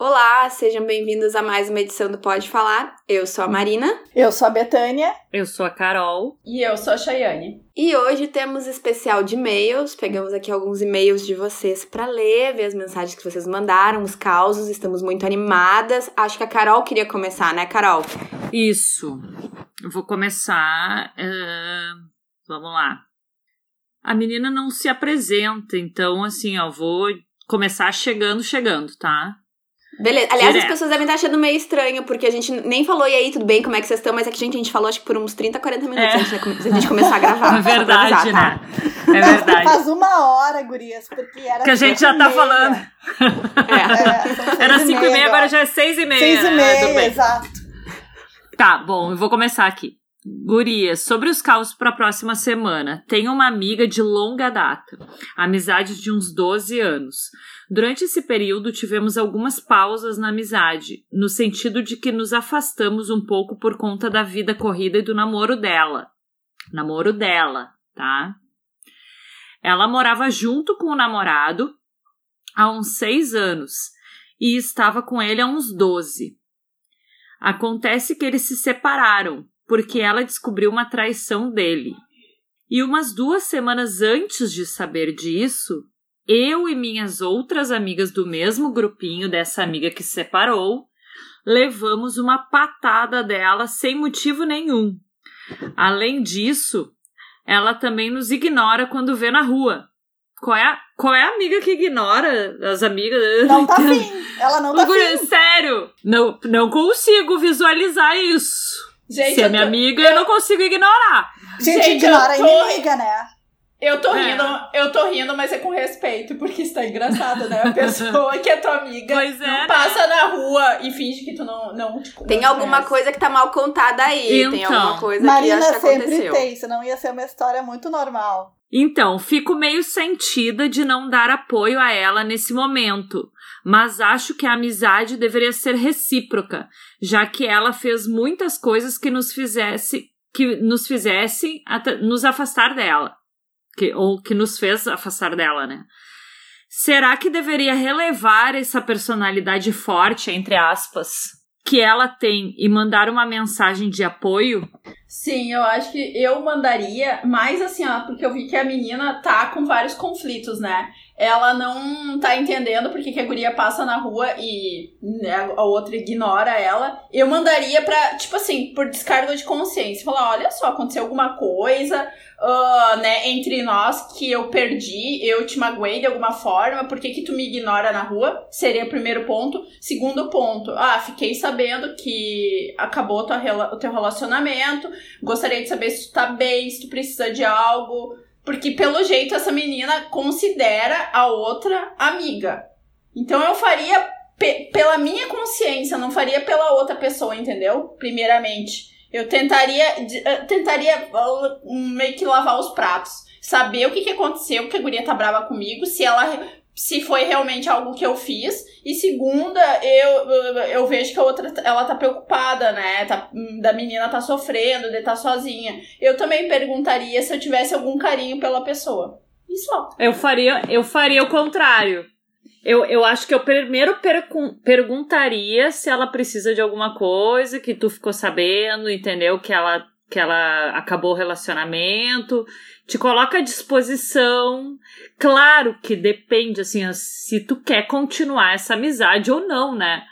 Olá, sejam bem-vindos a mais uma edição do Pode Falar. Eu sou a Marina. Eu sou a Betânia. Eu sou a Carol. E eu sou a Chayane. E hoje temos especial de e-mails. Pegamos aqui alguns e-mails de vocês para ler, ver as mensagens que vocês mandaram, os causos. Estamos muito animadas. Acho que a Carol queria começar, né, Carol? Isso. Eu vou começar. Uh, vamos lá. A menina não se apresenta, então, assim, ó, vou começar chegando, chegando, tá? Beleza. Aliás, Direto. as pessoas devem estar achando meio estranho, porque a gente nem falou, e aí, tudo bem, como é que vocês estão? Mas é que, gente, a gente falou, acho que por uns 30, 40 minutos é. antes de a gente começar a gravar. É verdade, avisar, tá? né? É verdade. Faz uma hora, gurias, porque era Que a gente já tá falando. É. é era 5 e meia, agora já é 6 e meia. 6 e meia, né? exato. Tá, bom, eu vou começar aqui. Gurias, sobre os causos para a próxima semana. Tenho uma amiga de longa data, amizade de uns 12 anos. Durante esse período, tivemos algumas pausas na amizade, no sentido de que nos afastamos um pouco por conta da vida corrida e do namoro dela. Namoro dela, tá? Ela morava junto com o namorado há uns seis anos e estava com ele há uns 12. Acontece que eles se separaram porque ela descobriu uma traição dele. E umas duas semanas antes de saber disso, eu e minhas outras amigas do mesmo grupinho dessa amiga que se separou, levamos uma patada dela sem motivo nenhum. Além disso, ela também nos ignora quando vê na rua. Qual é a, qual é a amiga que ignora as amigas? Não tá afim. Ela não tá afim. Sério, não, não consigo visualizar isso. Gente, Se é minha tô... amiga, eu... eu... não consigo ignorar. Gente, Gente ignora tô... a inimiga, né? Eu tô é. rindo, eu tô rindo, mas é com respeito, porque está engraçado, né? A pessoa que é tua amiga pois é, não né? passa na rua e finge que tu não. não tipo, tem não alguma conhece. coisa que tá mal contada aí. Então, tem alguma coisa Marina que acho que sempre aconteceu. tem, senão ia ser uma história muito normal. Então, fico meio sentida de não dar apoio a ela nesse momento mas acho que a amizade deveria ser recíproca, já que ela fez muitas coisas que nos fizesse que nos fizesse nos afastar dela, que, ou que nos fez afastar dela, né? Será que deveria relevar essa personalidade forte, entre aspas, que ela tem e mandar uma mensagem de apoio? Sim, eu acho que eu mandaria, mais assim, ó, porque eu vi que a menina tá com vários conflitos, né? Ela não tá entendendo porque que a guria passa na rua e né, a outra ignora ela. Eu mandaria pra, tipo assim, por descargo de consciência, falar: olha só, aconteceu alguma coisa, uh, né, entre nós que eu perdi, eu te magoei de alguma forma, por que, que tu me ignora na rua? Seria o primeiro ponto. Segundo ponto, ah, fiquei sabendo que acabou tua, o teu relacionamento, gostaria de saber se tu tá bem, se tu precisa de algo porque, pelo jeito, essa menina considera a outra amiga. Então eu faria pe pela minha consciência, não faria pela outra pessoa, entendeu? Primeiramente. Eu tentaria, uh, tentaria uh, meio que lavar os pratos. Saber o que, que aconteceu, que a guria tá brava comigo, se ela se foi realmente algo que eu fiz. E segunda, eu, eu vejo que a outra, ela tá preocupada, né? Tá, da menina tá sofrendo, de tá sozinha. Eu também perguntaria se eu tivesse algum carinho pela pessoa. Isso. Eu faria, eu faria o contrário. Eu, eu acho que eu primeiro perguntaria se ela precisa de alguma coisa que tu ficou sabendo, entendeu? Que ela, que ela acabou o relacionamento te coloca à disposição. Claro que depende, assim, se tu quer continuar essa amizade ou não, né?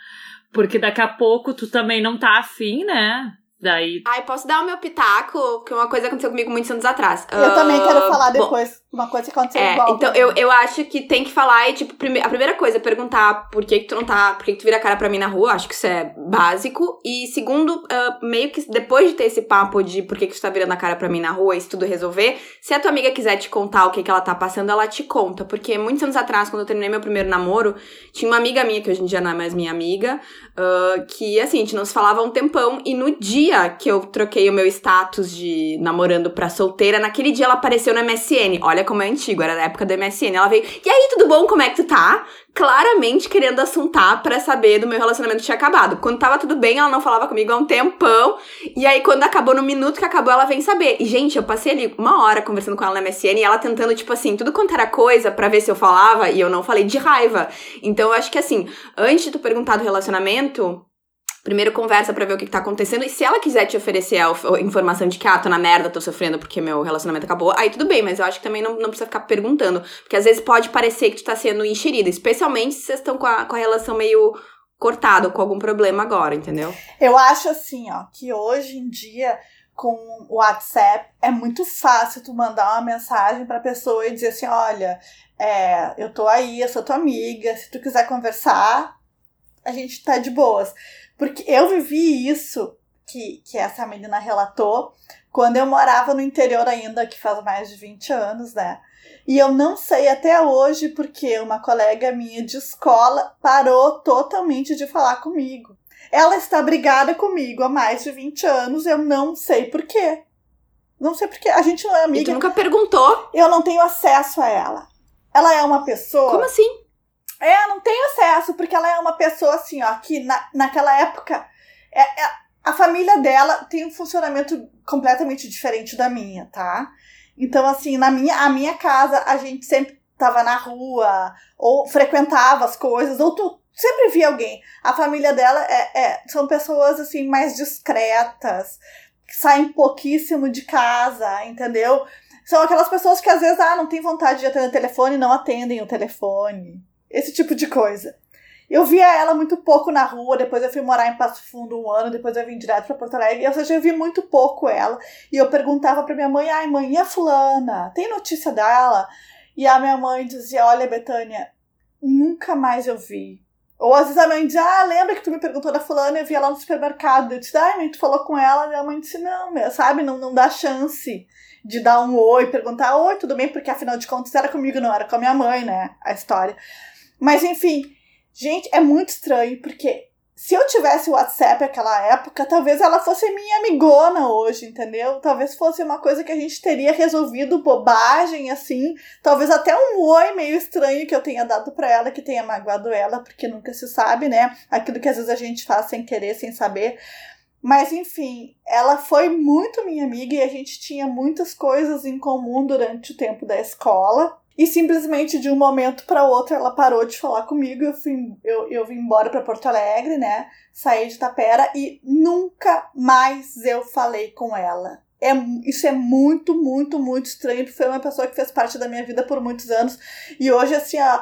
Porque daqui a pouco tu também não tá afim, né? Daí. Ai, posso dar o meu pitaco? Que uma coisa aconteceu comigo muitos anos atrás. Eu uh, também quero ah, falar depois bom, uma coisa que aconteceu é, igual. Então, eu, eu acho que tem que falar e, tipo, prime a primeira coisa é perguntar por que, que tu não tá. Por que, que tu vira a cara pra mim na rua. Acho que isso é básico. E segundo, uh, meio que depois de ter esse papo de por que, que tu tá virando a cara pra mim na rua e se tudo resolver, se a tua amiga quiser te contar o que, que ela tá passando, ela te conta. Porque muitos anos atrás, quando eu terminei meu primeiro namoro, tinha uma amiga minha, que hoje em dia não é mais minha amiga, uh, que assim, a gente não se falava há um tempão, e no dia dia que eu troquei o meu status de namorando pra solteira, naquele dia ela apareceu no MSN. Olha como é antigo, era da época do MSN. Ela veio, e aí, tudo bom? Como é que tu tá? Claramente querendo assuntar para saber do meu relacionamento tinha acabado. Quando tava tudo bem, ela não falava comigo há um tempão. E aí, quando acabou, no minuto que acabou, ela vem saber. E, gente, eu passei ali uma hora conversando com ela no MSN e ela tentando, tipo assim, tudo quanto era coisa para ver se eu falava e eu não falei de raiva. Então, eu acho que assim, antes de tu perguntar do relacionamento, Primeiro conversa para ver o que, que tá acontecendo. E se ela quiser te oferecer a, informação de que, ah, tô na merda, tô sofrendo porque meu relacionamento acabou, aí tudo bem, mas eu acho que também não, não precisa ficar perguntando. Porque às vezes pode parecer que tu tá sendo enxerida, especialmente se vocês estão com a, com a relação meio cortada, com algum problema agora, entendeu? Eu acho assim, ó, que hoje em dia com o WhatsApp é muito fácil tu mandar uma mensagem pra pessoa e dizer assim, olha, é, eu tô aí, eu sou tua amiga, se tu quiser conversar, a gente tá de boas. Porque eu vivi isso que, que essa menina relatou quando eu morava no interior ainda, que faz mais de 20 anos, né? E eu não sei até hoje porque uma colega minha de escola parou totalmente de falar comigo. Ela está brigada comigo há mais de 20 anos, eu não sei por quê. Não sei porque a gente não é amiga. E tu nunca perguntou? Eu não tenho acesso a ela. Ela é uma pessoa. Como assim? É, não tenho acesso, porque ela é uma pessoa assim, ó, que na, naquela época. É, é, a família dela tem um funcionamento completamente diferente da minha, tá? Então, assim, na minha, a minha casa, a gente sempre tava na rua, ou frequentava as coisas, ou tu sempre via alguém. A família dela é, é são pessoas, assim, mais discretas, que saem pouquíssimo de casa, entendeu? São aquelas pessoas que às vezes, ah, não tem vontade de atender o telefone não atendem o telefone. Esse tipo de coisa. Eu via ela muito pouco na rua, depois eu fui morar em Passo Fundo um ano, depois eu vim direto para Porto Alegre, ou seja, eu vi muito pouco ela. E eu perguntava para minha mãe: ai, mãe, e a fulana? Tem notícia dela? E a minha mãe dizia: olha, Betânia, nunca mais eu vi. Ou às vezes a mãe dizia: ah, lembra que tu me perguntou da fulana? Eu vi ela no supermercado. Eu disse: ai, mãe, tu falou com ela? E a mãe disse: não, meu, sabe, não, não dá chance de dar um oi, perguntar: oi, tudo bem? Porque afinal de contas era comigo, não era com a minha mãe, né? A história. Mas enfim, gente, é muito estranho, porque se eu tivesse WhatsApp naquela época, talvez ela fosse minha amigona hoje, entendeu? Talvez fosse uma coisa que a gente teria resolvido bobagem, assim. Talvez até um oi meio estranho que eu tenha dado para ela, que tenha magoado ela, porque nunca se sabe, né? Aquilo que às vezes a gente faz sem querer, sem saber. Mas enfim, ela foi muito minha amiga e a gente tinha muitas coisas em comum durante o tempo da escola. E simplesmente de um momento para outro ela parou de falar comigo. Eu, fui, eu, eu vim embora para Porto Alegre, né? Saí de Tapera e nunca mais eu falei com ela. É, isso é muito, muito, muito estranho, porque foi uma pessoa que fez parte da minha vida por muitos anos. E hoje, assim, ó,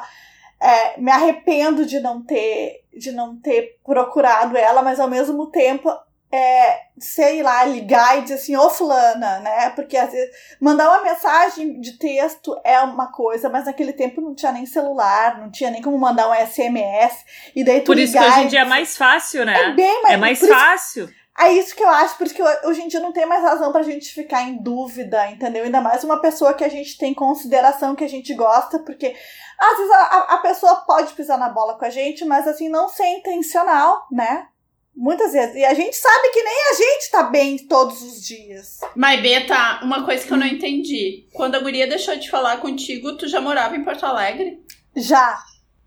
é, me arrependo de não ter de não ter procurado ela, mas ao mesmo tempo é, sei lá, ligar e dizer assim, ô fulana, né? Porque às vezes mandar uma mensagem de texto é uma coisa, mas naquele tempo não tinha nem celular, não tinha nem como mandar um SMS. E daí tu Por isso que hoje em dia é mais fácil, né? É bem mais, é mais fácil. Isso, é isso que eu acho, por isso que hoje em dia não tem mais razão pra gente ficar em dúvida, entendeu? Ainda mais uma pessoa que a gente tem consideração, que a gente gosta, porque às vezes a, a pessoa pode pisar na bola com a gente, mas assim, não ser intencional, né? Muitas vezes. E a gente sabe que nem a gente tá bem todos os dias. Mas, Beta, uma coisa que eu não entendi. Quando a guria deixou de falar contigo, tu já morava em Porto Alegre? Já.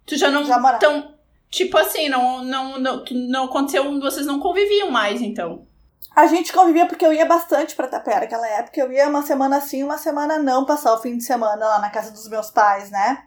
Tu já não. Já morava. Então, tipo assim, não, não, não, não aconteceu. Vocês não conviviam mais, então. A gente convivia porque eu ia bastante pra Tapera naquela época. Eu ia uma semana sim, uma semana não, passar o fim de semana lá na casa dos meus pais, né?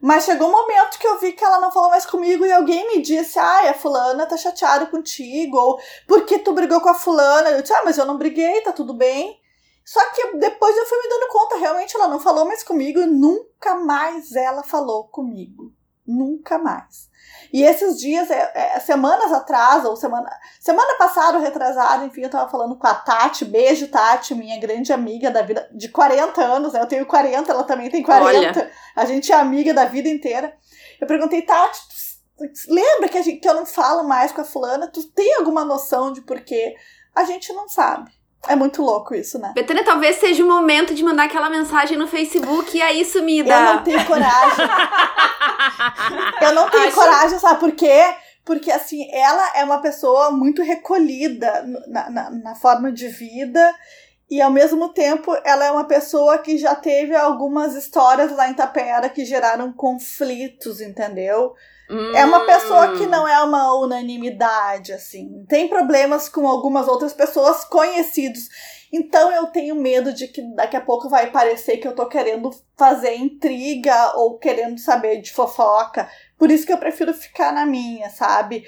Mas chegou um momento que eu vi que ela não falou mais comigo e alguém me disse: Ai, a fulana tá chateada contigo, ou por que tu brigou com a fulana? Eu disse: Ah, mas eu não briguei, tá tudo bem. Só que depois eu fui me dando conta, realmente ela não falou mais comigo e nunca mais ela falou comigo. Nunca mais. E esses dias, é, é, semanas atrás, ou semana, semana passada, retrasada, enfim, eu tava falando com a Tati, beijo Tati, minha grande amiga da vida, de 40 anos, né? Eu tenho 40, ela também tem 40. Olha. A gente é amiga da vida inteira. Eu perguntei, Tati, lembra que, a gente, que eu não falo mais com a fulana? Tu tem alguma noção de porquê? A gente não sabe. É muito louco isso, né? Betânia, talvez seja o momento de mandar aquela mensagem no Facebook e aí sumida. Eu não tenho coragem. eu não tenho Acho... coragem, sabe por quê? porque assim, ela é uma pessoa muito recolhida na, na, na, forma de vida. E ao mesmo tempo, ela é uma pessoa que já teve algumas histórias lá em Tapera que geraram conflitos, entendeu? Hum. É uma pessoa que não é uma unanimidade, assim. Tem problemas com algumas outras pessoas conhecidos. Então eu tenho medo de que daqui a pouco vai parecer que eu tô querendo fazer intriga ou querendo saber de fofoca. Por isso que eu prefiro ficar na minha, sabe?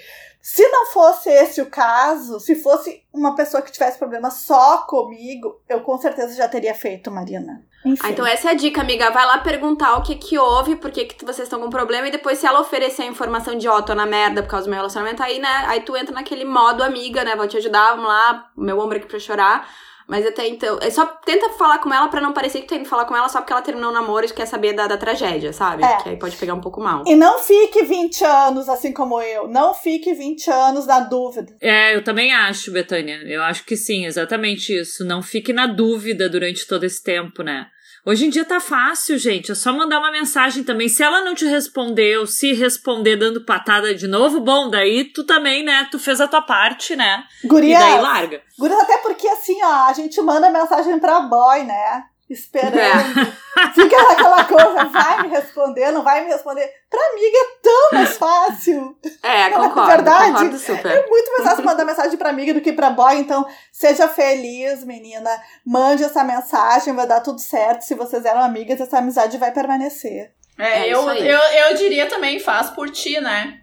Se não fosse esse o caso, se fosse uma pessoa que tivesse problema só comigo, eu com certeza já teria feito, Marina. Ah, então essa é a dica, amiga. Vai lá perguntar o que que houve, por que, que vocês estão com problema, e depois, se ela oferecer a informação de, ó, oh, tô na merda por causa do meu relacionamento, aí, né, aí tu entra naquele modo amiga, né, vou te ajudar, vamos lá, meu ombro aqui pra chorar. Mas até então. É só tenta falar com ela para não parecer que tá indo falar com ela só porque ela terminou o namoro e quer saber da, da tragédia, sabe? É. Que aí pode pegar um pouco mal. E não fique 20 anos assim como eu. Não fique 20 anos na dúvida. É, eu também acho, Betânia. Eu acho que sim, exatamente isso. Não fique na dúvida durante todo esse tempo, né? Hoje em dia tá fácil, gente. É só mandar uma mensagem também. Se ela não te responder ou se responder dando patada de novo, bom, daí tu também, né? Tu fez a tua parte, né? Guria, e daí larga. Guria, até porque assim, ó, a gente manda mensagem pra boy, né? Esperando. É. Fica naquela coisa, vai me responder, não vai me responder. Pra amiga é tão mais fácil. É, concordo. É verdade. Concordo super. É muito mais fácil mandar mensagem pra amiga do que pra boy. Então, seja feliz, menina. Mande essa mensagem, vai dar tudo certo. Se vocês eram amigas, essa amizade vai permanecer. É, é eu, eu, eu diria também, faz por ti, né?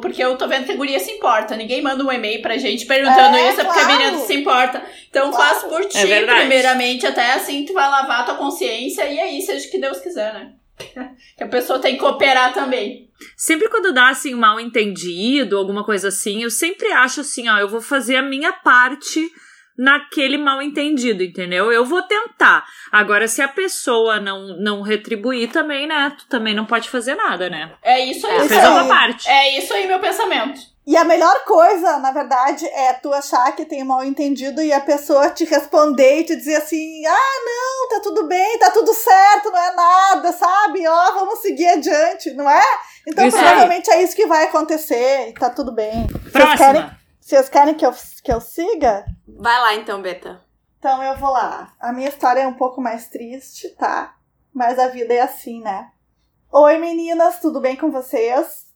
Porque eu tô vendo que a guria se importa. Ninguém manda um e-mail pra gente perguntando é, isso, é porque a menina se importa. Então claro. faz por ti, é primeiramente, até assim tu vai lavar a tua consciência e aí, seja o que Deus quiser, né? que a pessoa tem que cooperar também. Sempre quando dá assim um mal entendido, alguma coisa assim, eu sempre acho assim, ó, eu vou fazer a minha parte naquele mal entendido, entendeu? Eu vou tentar. Agora, se a pessoa não, não retribuir também, né? Tu também não pode fazer nada, né? É isso aí. É, fez a tua parte. É isso aí, meu pensamento. E a melhor coisa, na verdade, é tu achar que tem mal entendido e a pessoa te responder e te dizer assim: ah, não, tá tudo bem, tá tudo certo, não é nada, sabe? Ó, vamos seguir adiante, não é? Então, isso provavelmente aí. é isso que vai acontecer e tá tudo bem. Próxima. Vocês querem, que eu, que eu siga? Vai lá então, Beta. Então eu vou lá. A minha história é um pouco mais triste, tá? Mas a vida é assim, né? Oi meninas, tudo bem com vocês?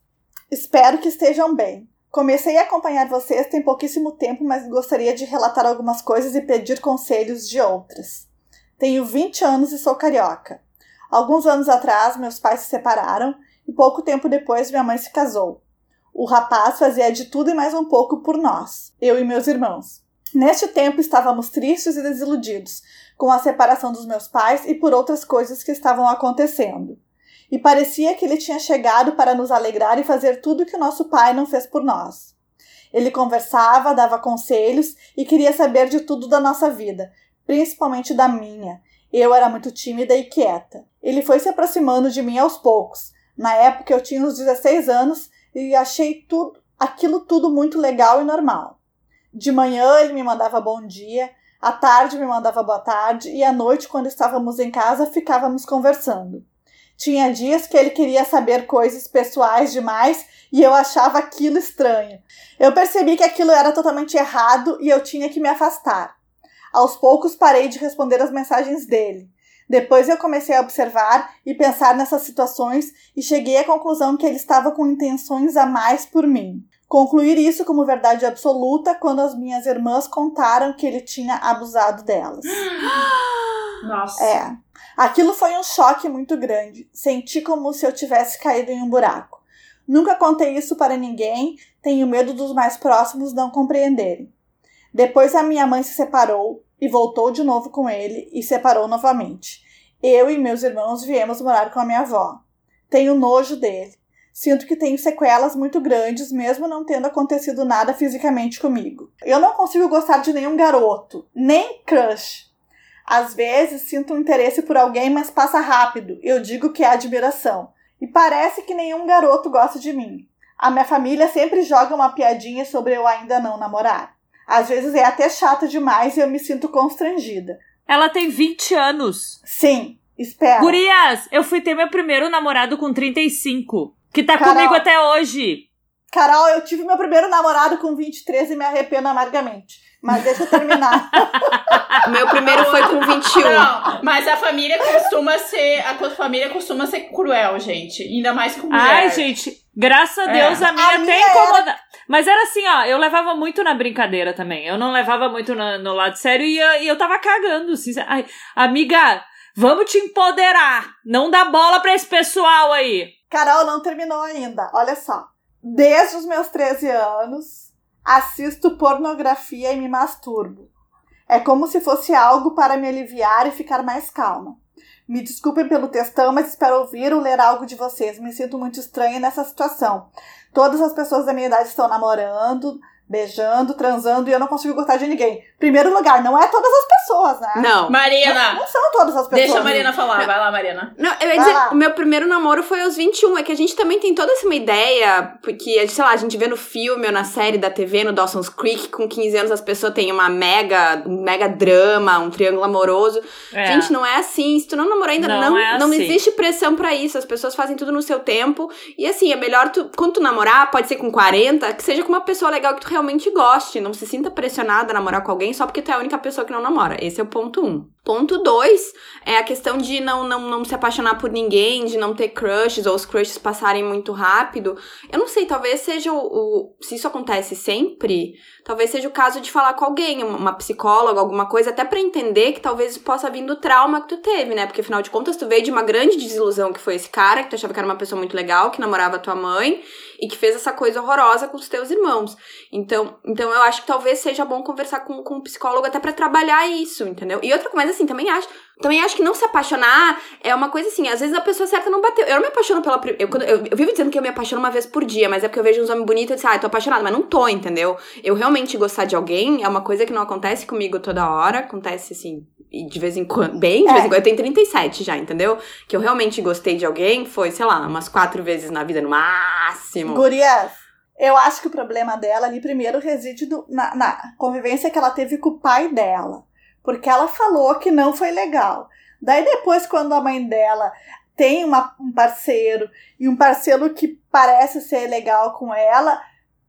Espero que estejam bem. Comecei a acompanhar vocês tem pouquíssimo tempo, mas gostaria de relatar algumas coisas e pedir conselhos de outras. Tenho 20 anos e sou carioca. Alguns anos atrás, meus pais se separaram e pouco tempo depois minha mãe se casou. O rapaz fazia de tudo e mais um pouco por nós, eu e meus irmãos. Neste tempo estávamos tristes e desiludidos com a separação dos meus pais e por outras coisas que estavam acontecendo. E parecia que ele tinha chegado para nos alegrar e fazer tudo que o nosso pai não fez por nós. Ele conversava, dava conselhos e queria saber de tudo da nossa vida, principalmente da minha. Eu era muito tímida e quieta. Ele foi se aproximando de mim aos poucos. Na época eu tinha uns 16 anos e achei tudo, aquilo tudo muito legal e normal. De manhã ele me mandava bom dia, à tarde me mandava boa tarde e à noite, quando estávamos em casa, ficávamos conversando. Tinha dias que ele queria saber coisas pessoais demais e eu achava aquilo estranho. Eu percebi que aquilo era totalmente errado e eu tinha que me afastar. Aos poucos parei de responder as mensagens dele. Depois eu comecei a observar e pensar nessas situações e cheguei à conclusão que ele estava com intenções a mais por mim. Concluir isso como verdade absoluta quando as minhas irmãs contaram que ele tinha abusado delas. Nossa. É. Aquilo foi um choque muito grande. Senti como se eu tivesse caído em um buraco. Nunca contei isso para ninguém, tenho medo dos mais próximos não compreenderem. Depois a minha mãe se separou e voltou de novo com ele e separou novamente. Eu e meus irmãos viemos morar com a minha avó. Tenho nojo dele. Sinto que tenho sequelas muito grandes, mesmo não tendo acontecido nada fisicamente comigo. Eu não consigo gostar de nenhum garoto, nem crush. Às vezes sinto um interesse por alguém, mas passa rápido. Eu digo que é admiração. E parece que nenhum garoto gosta de mim. A minha família sempre joga uma piadinha sobre eu ainda não namorar. Às vezes é até chato demais e eu me sinto constrangida. Ela tem 20 anos. Sim, espera. Gurias, eu fui ter meu primeiro namorado com 35. Que tá Carol, comigo até hoje. Carol, eu tive meu primeiro namorado com 23 e me arrependo amargamente. Mas deixa eu terminar. meu primeiro foi com 21. Não, mas a família costuma ser. A família costuma ser cruel, gente. Ainda mais com mulher. Ai, gente, graças a Deus é. a minha a incomoda. Era... Mas era assim, ó, eu levava muito na brincadeira também. Eu não levava muito no, no lado sério e, e, eu tava cagando. Assim, Ai, amiga, vamos te empoderar. Não dá bola pra esse pessoal aí. Carol, não terminou ainda. Olha só. Desde os meus 13 anos, assisto pornografia e me masturbo. É como se fosse algo para me aliviar e ficar mais calma. Me desculpem pelo textão, mas espero ouvir ou ler algo de vocês. Me sinto muito estranha nessa situação. Todas as pessoas da minha idade estão namorando, beijando, transando e eu não consigo gostar de ninguém. Primeiro lugar, não é todas as pessoas, né? Não. Marina! Não, não são todas as pessoas. Deixa a Marina falar, não. vai lá, Marina. Não, eu ia dizer, o meu primeiro namoro foi aos 21. É que a gente também tem toda essa ideia, porque, sei lá, a gente vê no filme ou na série da TV, no Dawson's Creek, com 15 anos as pessoas têm uma mega, um mega drama, um triângulo amoroso. É. Gente, não é assim. Se tu não namorou ainda, não, não, é não assim. existe pressão para isso. As pessoas fazem tudo no seu tempo. E assim, é melhor tu, quando tu namorar, pode ser com 40, que seja com uma pessoa legal que tu realmente goste não se sinta pressionada a namorar com alguém só porque tu é a única pessoa que não namora. Esse é o ponto um. Ponto dois é a questão de não, não, não se apaixonar por ninguém, de não ter crushes ou os crushes passarem muito rápido. Eu não sei, talvez seja o, o se isso acontece sempre, talvez seja o caso de falar com alguém, uma psicóloga, alguma coisa, até para entender que talvez possa vir do trauma que tu teve, né? Porque afinal de contas tu veio de uma grande desilusão que foi esse cara, que tu achava que era uma pessoa muito legal, que namorava tua mãe e que fez essa coisa horrorosa com os teus irmãos. Então, então eu acho que talvez seja bom conversar com, com um psicólogo até para trabalhar isso, entendeu? E outra coisa assim, também acho também acho que não se apaixonar é uma coisa assim, às vezes a pessoa certa não bateu. Eu não me apaixono pela. Eu, eu, eu, eu vivo dizendo que eu me apaixono uma vez por dia, mas é porque eu vejo uns homens bonitos e disse, ah, eu tô apaixonada, mas não tô, entendeu? Eu realmente gostar de alguém é uma coisa que não acontece comigo toda hora, acontece assim, de vez em quando. Bem, de é. vez em quando. Eu tenho 37 já, entendeu? Que eu realmente gostei de alguém foi, sei lá, umas quatro vezes na vida no máximo. Gurias, eu acho que o problema dela ali primeiro reside do, na, na convivência que ela teve com o pai dela porque ela falou que não foi legal. Daí depois, quando a mãe dela tem uma, um parceiro e um parceiro que parece ser legal com ela,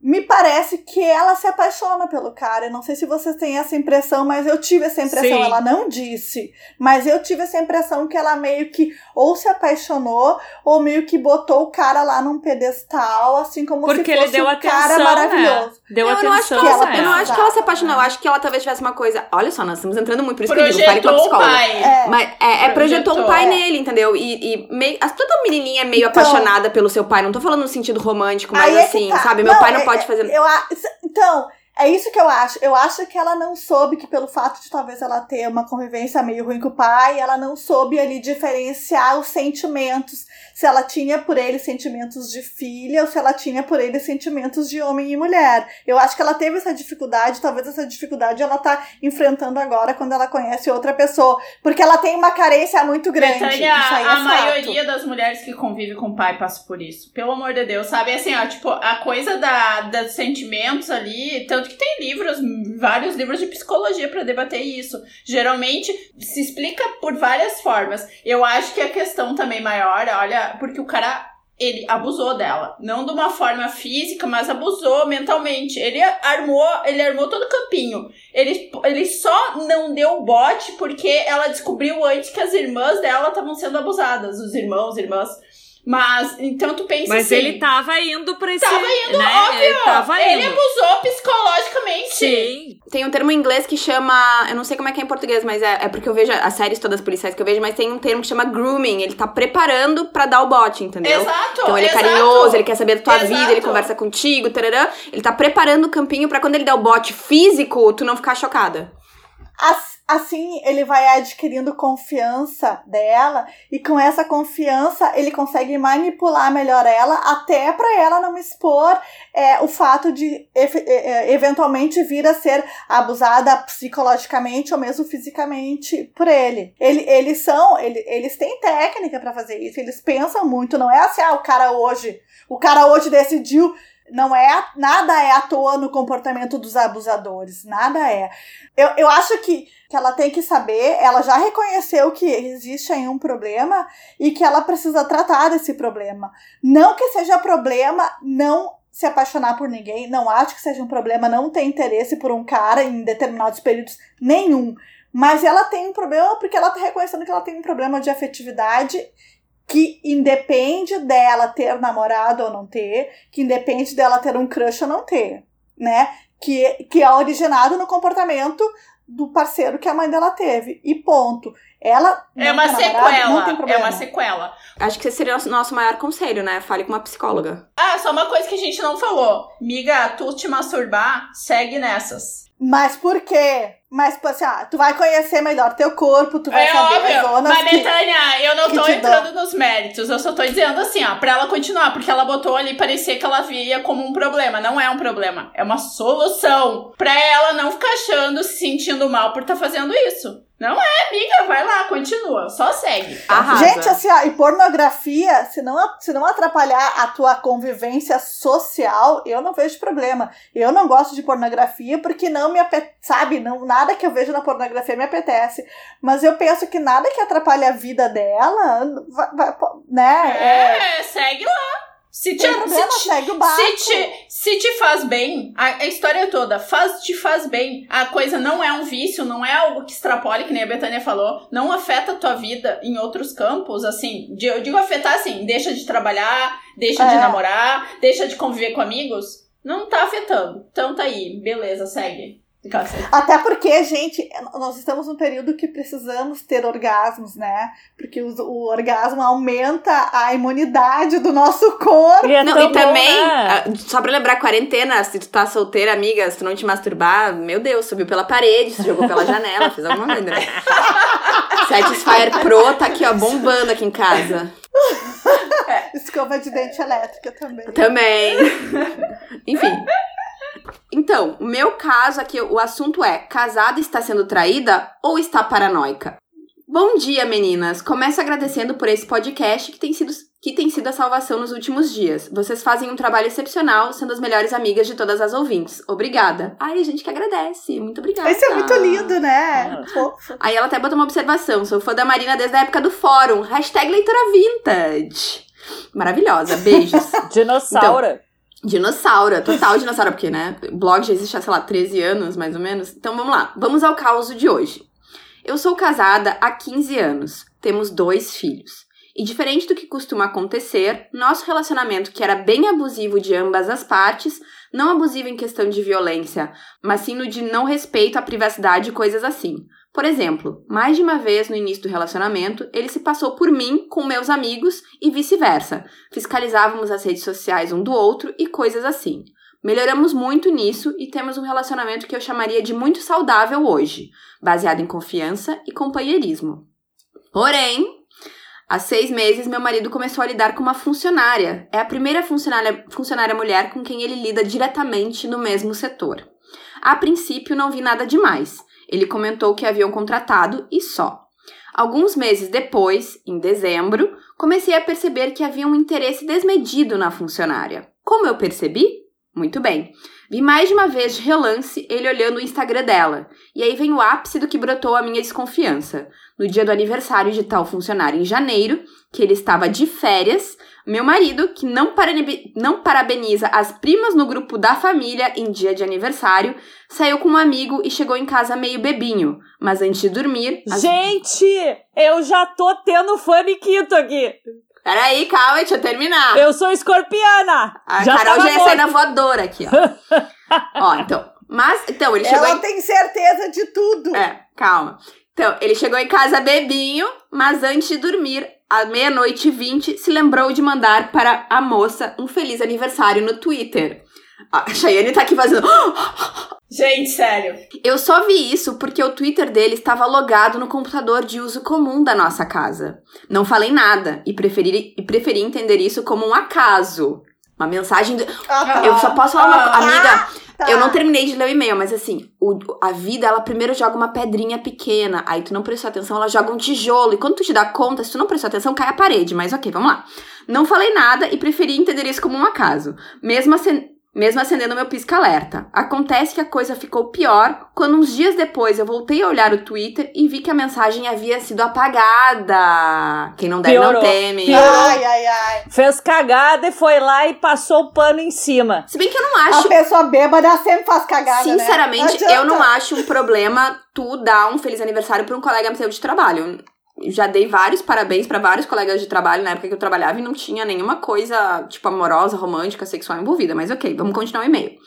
me parece que ela se apaixona pelo cara. Eu não sei se vocês têm essa impressão, mas eu tive essa impressão. Sim. Ela não disse, mas eu tive essa impressão que ela meio que ou se apaixonou ou meio que botou o cara lá num pedestal, assim como Porque se fosse ele deu um atenção, cara né? maravilhoso. Deu eu atenção. Não acho que ela, eu não acho que ela se apaixonou. Eu acho que ela talvez tivesse uma coisa. Olha só, nós estamos entrando muito, por isso projetou que eu digo, fale com a psicóloga. Pai. É. Mas é, é projetou, um pai é. nele, entendeu? E, e meio, toda menininha é meio então, apaixonada pelo seu pai. Não tô falando no sentido romântico, mas é assim, tá. sabe? Meu não, pai não pode fazer. Eu, então, é isso que eu acho. Eu acho que ela não soube que, pelo fato de talvez ela ter uma convivência meio ruim com o pai, ela não soube ali diferenciar os sentimentos. Se ela tinha por ele sentimentos de filha ou se ela tinha por ele sentimentos de homem e mulher. Eu acho que ela teve essa dificuldade, talvez essa dificuldade ela tá enfrentando agora quando ela conhece outra pessoa. Porque ela tem uma carência muito grande. Betânia, isso aí é a fato. maioria das mulheres que convivem com o pai passa por isso. Pelo amor de Deus, sabe? Assim, ó, tipo, a coisa da, dos sentimentos ali, tanto tanto que tem livros, vários livros de psicologia para debater isso. Geralmente se explica por várias formas. Eu acho que a questão também maior, olha, porque o cara ele abusou dela, não de uma forma física, mas abusou mentalmente. Ele armou, ele armou todo o campinho. Ele, ele só não deu bote porque ela descobriu antes que as irmãs dela estavam sendo abusadas, os irmãos, irmãs. Mas, então tu pensa Mas assim... ele tava indo pra esse... Tava indo, né? óbvio! Ele, tava ele indo. abusou psicologicamente. Sim. Tem um termo em inglês que chama. Eu não sei como é que é em português, mas é, é porque eu vejo as séries todas policiais que eu vejo, mas tem um termo que chama grooming. Ele tá preparando pra dar o bote, entendeu? Exato, Então ele exato. é carinhoso, ele quer saber da tua Exato. vida, ele conversa contigo, tarará. Ele tá preparando o campinho pra quando ele der o bote físico, tu não ficar chocada. As- Assim, ele vai adquirindo confiança dela e com essa confiança ele consegue manipular melhor ela, até para ela não expor é, o fato de é, é, eventualmente vir a ser abusada psicologicamente ou mesmo fisicamente por ele. ele eles são, ele, eles têm técnica para fazer isso, eles pensam muito, não é assim, ah, o cara hoje, o cara hoje decidiu não é nada é à toa no comportamento dos abusadores, nada é. Eu, eu acho que, que ela tem que saber, ela já reconheceu que existe aí um problema e que ela precisa tratar desse problema. Não que seja problema não se apaixonar por ninguém, não acho que seja um problema não ter interesse por um cara em determinados períodos nenhum. Mas ela tem um problema porque ela tá reconhecendo que ela tem um problema de afetividade que independe dela ter namorado ou não ter, que independe dela ter um crush ou não ter, né? Que, que é originado no comportamento do parceiro que a mãe dela teve. E ponto. Ela é uma sequela. É uma sequela. Acho que esse seria o nosso maior conselho, né? Fale com uma psicóloga. Ah, só uma coisa que a gente não falou. Miga, tu te masturbar, segue nessas. Mas por quê? Mas, tipo assim, ah, tu vai conhecer melhor teu corpo, tu vai é saber óbvio. as zonas Mas, que, Betânia, eu não tô entrando dão. nos méritos. Eu só tô dizendo assim, ó, pra ela continuar. Porque ela botou ali, parecia que ela via como um problema. Não é um problema. É uma solução. Pra ela não ficar achando, se sentindo mal por estar tá fazendo isso. Não é, amiga. Vai lá, continua. Só segue. Arrasa. Gente, assim, ó, e pornografia, se não, se não atrapalhar a tua convivência social, eu não vejo problema. Eu não gosto de pornografia porque não me apetece, sabe? Não, nada que eu vejo na pornografia me apetece. Mas eu penso que nada que atrapalhe a vida dela, né? É, É, segue lá. Se te, problema, se segue o barco. Se te, se te faz bem, a, a história toda, faz, te faz bem. A coisa não é um vício, não é algo que extrapole, que nem a Betânia falou, não afeta a tua vida em outros campos, assim, de- eu digo afetar assim, deixa de trabalhar, deixa de É. namorar, deixa de conviver com amigos, não tá afetando. Então tá aí, beleza, segue. Até porque, gente, nós estamos num período que precisamos ter orgasmos, né? Porque o, o orgasmo aumenta a imunidade do nosso corpo. E é Não, e também, né? ah, só pra lembrar, quarentena, se tu tá solteira, amiga, se tu não te masturbar, meu Deus, subiu pela parede, se jogou pela janela, fez alguma coisa, né? Satisfyer Pro tá aqui, ó, bombando aqui em casa. Escova de dente elétrica também. Também. Enfim. Então, o meu caso aqui, o assunto é: casada está sendo traída ou está paranoica? Bom dia, meninas! Começo agradecendo por esse podcast que tem sido, que tem sido a salvação nos últimos dias. Vocês fazem um trabalho excepcional, sendo as melhores amigas de todas as ouvintes. Obrigada. Ai, a gente que agradece. Muito obrigada. Isso é muito lindo, né? Fofo. Aí ela até botou uma observação. Sou fã da Marina desde a época do fórum. Hashtag leitora vintage. Maravilhosa. Beijos. Dinossauro. Dinossauro, total dinossauro, porque, né? O blog já existe há, sei lá, 13 anos, mais ou menos. Então vamos lá, vamos ao caos de hoje. Eu sou casada há 15 anos, temos dois filhos. E diferente do que costuma acontecer, nosso relacionamento, que era bem abusivo de ambas as partes, não abusivo em questão de violência, mas sim no de não respeito à privacidade e coisas assim. Por exemplo, mais de uma vez no início do relacionamento, ele se passou por mim com meus amigos e vice-versa. Fiscalizávamos as redes sociais um do outro e coisas assim. Melhoramos muito nisso e temos um relacionamento que eu chamaria de muito saudável hoje, baseado em confiança e companheirismo. Porém, há seis meses meu marido começou a lidar com uma funcionária. É a primeira funcionária, funcionária mulher com quem ele lida diretamente no mesmo setor. A princípio, não vi nada demais. Ele comentou que haviam contratado e só. Alguns meses depois, em dezembro, comecei a perceber que havia um interesse desmedido na funcionária. Como eu percebi? Muito bem. Vi mais de uma vez de relance ele olhando o Instagram dela. E aí vem o ápice do que brotou a minha desconfiança. No dia do aniversário de tal funcionário em janeiro, que ele estava de férias, meu marido, que não, não parabeniza as primas no grupo da família em dia de aniversário, saiu com um amigo e chegou em casa meio bebinho. Mas antes de dormir. as- Gente, eu já tô tendo faniquito aqui. Peraí, calma, deixa eu terminar. Eu sou escorpiana. A já Carol já ia sair na voadora aqui, ó. ó, então. Mas, então, ele chegou Ela em. tem certeza de tudo. É, calma. Então, ele chegou em casa bebinho, mas antes de dormir, à meia-noite e vinte, se lembrou de mandar para a moça um feliz aniversário no Twitter. A Cheyenne tá aqui fazendo. Gente, sério. Eu só vi isso porque o Twitter dele estava logado no computador de uso comum da nossa casa. Não falei nada e preferi, e preferi entender isso como um acaso. Uma mensagem. de- Ah, tá. Eu só posso falar uma Ah. coisa. Amiga, Tá. eu não terminei de ler o e-mail, mas assim, o- a vida, ela primeiro joga uma pedrinha pequena, aí tu não prestou atenção, ela joga um tijolo, e quando tu te dá conta, se tu não prestou atenção, cai a parede, mas ok, vamos lá. Não falei nada e preferi entender isso como um acaso. Mesmo, acen- mesmo acendendo meu pisca-alerta. Acontece que a coisa ficou pior quando uns dias depois eu voltei a olhar o Twitter e vi que a mensagem havia sido apagada. Quem não deve Piorou. não teme. Piorou. Ai, ai, ai. Fez cagada e foi lá e passou o pano em cima. Se bem que eu não A acho pessoa bêbada sempre faz cagada, né? Sinceramente, Não eu não acho um problema tu dar um feliz aniversário pra um colega seu de trabalho. Já dei vários parabéns pra vários colegas de trabalho na época que eu trabalhava e não tinha nenhuma coisa, tipo, amorosa, romântica, sexual envolvida. Mas ok, vamos continuar o e-mail.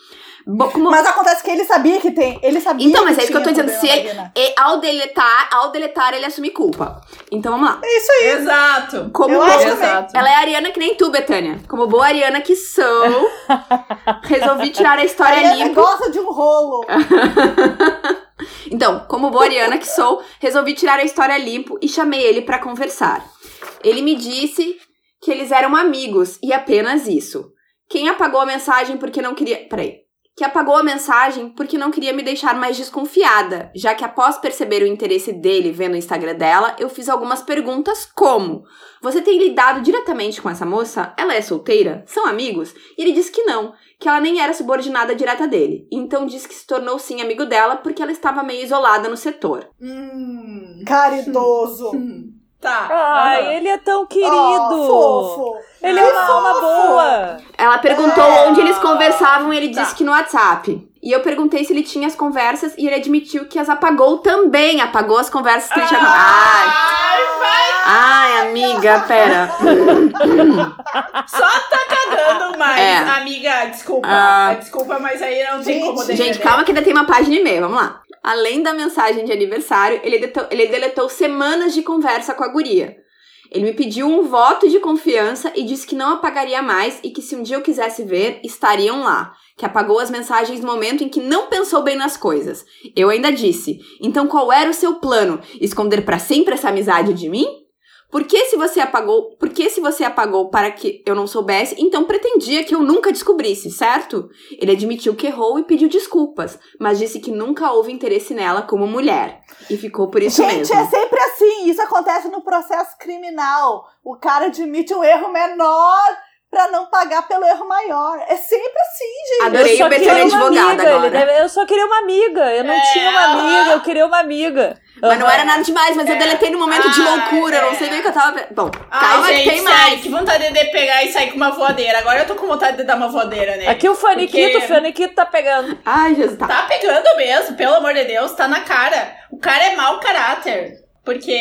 Bom, como- Mas acontece que ele sabia que tem. Ele sabia Então, mas é isso que eu tô dizendo. Se problema, ele, e ao deletar, ao deletar, ele assumir culpa. Então vamos lá. É isso aí. Exato. Como Eu boa-. Exato. Ela é ariana que nem tu, Betânia. Como boa ariana que sou, resolvi tirar a A história Ariana limpa. gosta de um rolo. Então, como boa ariana que sou, resolvi tirar a história limpo e chamei ele pra conversar. Ele me disse que eles eram amigos e apenas isso. Quem apagou a mensagem porque não queria. Peraí. Que apagou a mensagem porque não queria me deixar mais desconfiada, já que após perceber o interesse dele vendo o Instagram dela, eu fiz algumas perguntas como: Você tem lidado diretamente com essa moça? Ela é solteira? São amigos? E ele disse que não, que ela nem era subordinada direta dele. Então disse que se tornou sim amigo dela porque ela estava meio isolada no setor. Hum. Caridoso. Hum. Tá. Ai, Aham. ele é tão querido. Oh, fofo. Ele é uma alma boa. Ela perguntou É. onde eles conversavam e ele Tá. disse que no WhatsApp. E eu perguntei se ele tinha as conversas e ele admitiu que as apagou também. Apagou as conversas que ele tinha. Ai, Ai, vai. ai, amiga, pera. Só tá cagando mais. É. Amiga, desculpa. Ah. Desculpa, mas aí não tem Gente, como. Gente, calma que ainda tem uma página e meia, vamos lá. Além da mensagem de aniversário, ele deletou, ele deletou semanas de conversa com a guria. Ele me pediu um voto de confiança e disse que não apagaria mais e que se um dia eu quisesse ver, estariam lá. Que apagou as mensagens no momento em que não pensou bem nas coisas. Eu ainda disse: então qual era o seu plano? Esconder pra sempre essa amizade de mim? Por que se você apagou? Por que se você apagou para que eu não soubesse, então pretendia que eu nunca descobrisse, certo? Ele admitiu que errou e pediu desculpas, mas disse que nunca houve interesse nela como mulher. E ficou por isso Gente, mesmo. é sempre assim. Isso acontece no processo criminal. O cara admite um erro menor pra não pagar pelo erro maior. É sempre assim, gente. Adorei eu só o Betânia queria uma advogada amiga. agora. Ele deve- eu só queria uma amiga. Eu não É, tinha uma amiga, eu queria uma amiga. Mas não era nada demais, mas eu É. deletei no momento de Ah, loucura, eu não é. sei nem o que eu tava. Bom, Ai, calma gente, que tem sério, mais. que vontade de pegar e sair com uma voadeira. Agora eu tô com vontade de dar uma voadeira, né? Aqui o Faniquito, Porque- o Faniquito tá pegando. Ai, Jesus, tá. Tá pegando mesmo, pelo amor de Deus, tá na cara. O cara é mau caráter. Porque.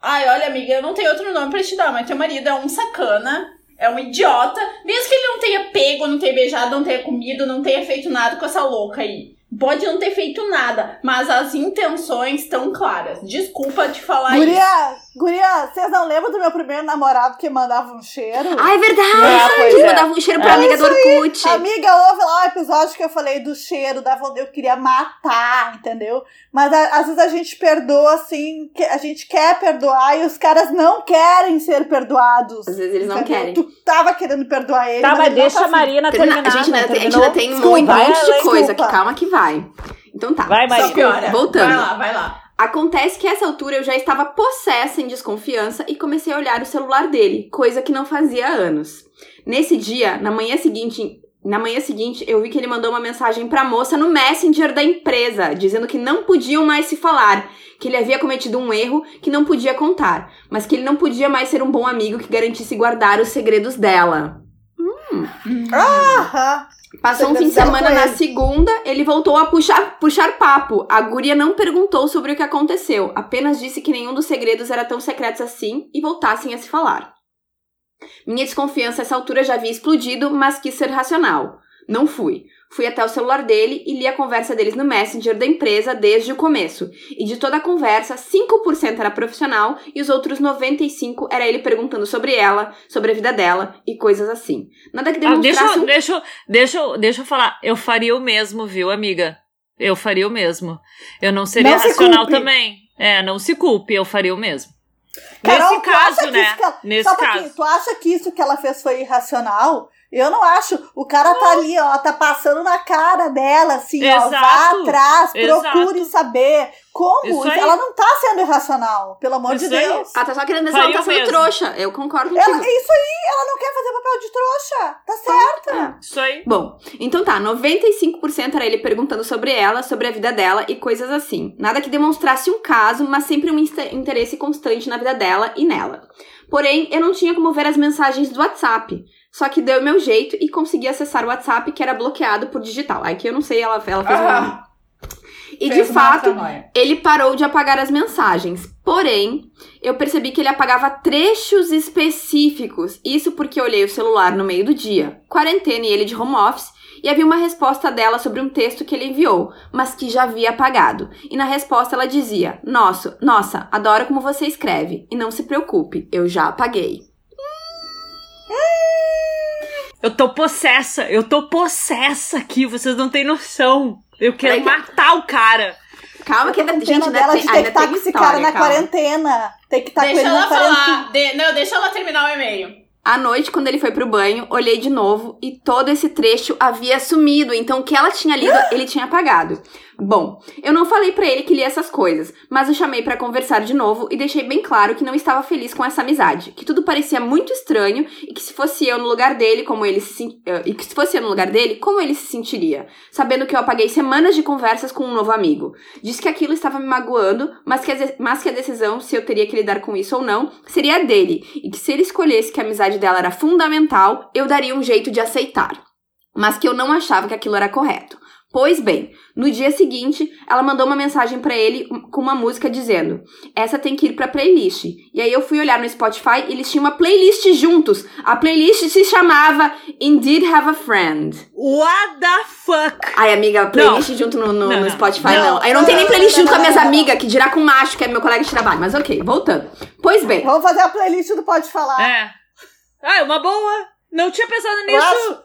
Ai, olha, amiga, eu não tenho outro nome pra te dar, mas teu marido é um sacana, é um idiota. Mesmo que ele não tenha pego, não tenha beijado, não tenha comido, não tenha feito nada com essa louca aí. Pode não ter feito nada, mas as intenções estão claras. Desculpa te falar isso. Guria, vocês não lembram do meu primeiro namorado que mandava um cheiro? Ai, verdade! É, que é. mandava um cheiro pra É amiga do Orkut. Amiga, ouve lá o episódio que eu falei do cheiro, da eu queria matar, entendeu? Mas a- às vezes a gente perdoa assim, que a gente quer perdoar e os caras não querem ser perdoados. Às vezes eles não querem. Tu tava querendo perdoar ele, Tá, mas, mas deixa tá a Marina Termina- terminar. a gente ainda não tem, a gente ainda tem Desculpa, um monte de desculpa. coisa, que calma que vai. Então tá. Vai, Marina. Voltando. Vai lá, vai lá. Acontece que a essa altura eu já estava possessa em desconfiança e comecei a olhar o celular dele, coisa que não fazia há anos. Nesse dia, na manhã seguinte, na manhã seguinte, eu vi que ele mandou uma mensagem pra moça no Messenger da empresa, dizendo que não podiam mais se falar, que ele havia cometido um erro que não podia contar, mas que ele não podia mais ser um bom amigo que garantisse guardar os segredos dela. Aham. Passou um fim de semana na segunda, ele voltou a puxar, puxar papo. A guria não perguntou sobre o que aconteceu, apenas disse que nenhum dos segredos era tão secretos assim e voltassem a se falar. Minha desconfiança a essa altura já havia explodido, mas quis ser racional. Não fui. Fui até o celular dele e li a conversa deles no Messenger da empresa desde o começo. E de toda a conversa, 5% era profissional e os outros 95% era ele perguntando sobre ela, sobre a vida dela e coisas assim. Nada que Ah, demonstrasse deixa, um eu- deixa, deixa, deixa eu falar. Eu faria o mesmo, viu, amiga? Eu faria o mesmo. Eu não seria Não se racional culpe. também. É, não se culpe, eu faria o mesmo. Carol, Nesse caso, né? ela- Nesse Só caso. tu acha que isso que ela fez foi irracional? Eu não acho. O cara tá ali, ó, tá passando na cara dela, assim, ó. Vá Exato. atrás, Exato. procure saber como. Ela não tá sendo irracional, pelo amor Isso de. Deus. Ah, tá só querendo dizer que ela tá sendo mesmo. trouxa. Eu concordo contigo. Ela, isso aí, ela não quer fazer papel de trouxa. Tá certo. É. Isso aí. Bom, então tá, 95% era ele perguntando sobre ela, sobre a vida dela e coisas assim. Nada que demonstrasse um caso, mas sempre um interesse constante na vida dela e nela. Porém, eu não tinha como ver as mensagens do WhatsApp. Só que deu o meu jeito e consegui acessar o WhatsApp que era bloqueado por digital. Aí que eu não sei, ela, ela fez um. Ah, E de fez uma fato, ele parou de apagar as mensagens. Porém, eu percebi que ele apagava trechos específicos. Isso porque eu olhei o celular no meio do dia, quarentena e ele de home office, e havia uma resposta dela sobre um texto que ele enviou, mas que já havia apagado. E na resposta ela dizia: Nossa, nossa, adoro como você escreve. E não se preocupe, eu já apaguei. Eu tô possessa, eu tô possessa aqui, vocês não têm noção. Eu quero Peraí que- matar o cara. Calma, que ainda, com gente, ainda dela tem, de ter que ainda estar com esse cara na calma. quarentena. Tem que estar com Deixa ele na ela quarentena. falar. De- Não, deixa ela terminar o e-mail. À noite, quando ele foi pro banho, olhei de novo e todo esse trecho havia sumido, então o que ela tinha lido, ele tinha apagado. Bom, eu não falei pra ele que lia essas coisas, mas o chamei pra conversar de novo e deixei bem claro que não estava feliz com essa amizade, que tudo parecia muito estranho e que se fosse eu no lugar dele, como ele se eh, e que se fosse eu no lugar dele, como ele se sentiria, sabendo que eu apaguei semanas de conversas com um novo amigo. Disse que aquilo estava me magoando, mas que, mas que a decisão se eu teria que lidar com isso ou não seria dele, e que se ele escolhesse que a amizade dela era fundamental, eu daria um jeito de aceitar. Mas que eu não achava que aquilo era correto. Pois bem, no dia seguinte, ela mandou uma mensagem pra ele com uma música dizendo: "Essa tem que ir pra playlist". E aí eu fui olhar no Spotify e eles tinham uma playlist juntos. A playlist se chamava Indeed Have a Friend. What the fuck? Ai, amiga, playlist junto no, no- Não, no não. Spotify, Não, não. Aí eu não tenho nem não, playlist não, junto com não, as minhas não, não. amigas, que dirá com o macho, que é meu colega de trabalho. Mas ok, voltando. Pois bem, Vamos fazer a playlist do Pode Falar. É. Ah, é uma boa. Não tinha pensado nisso. acho-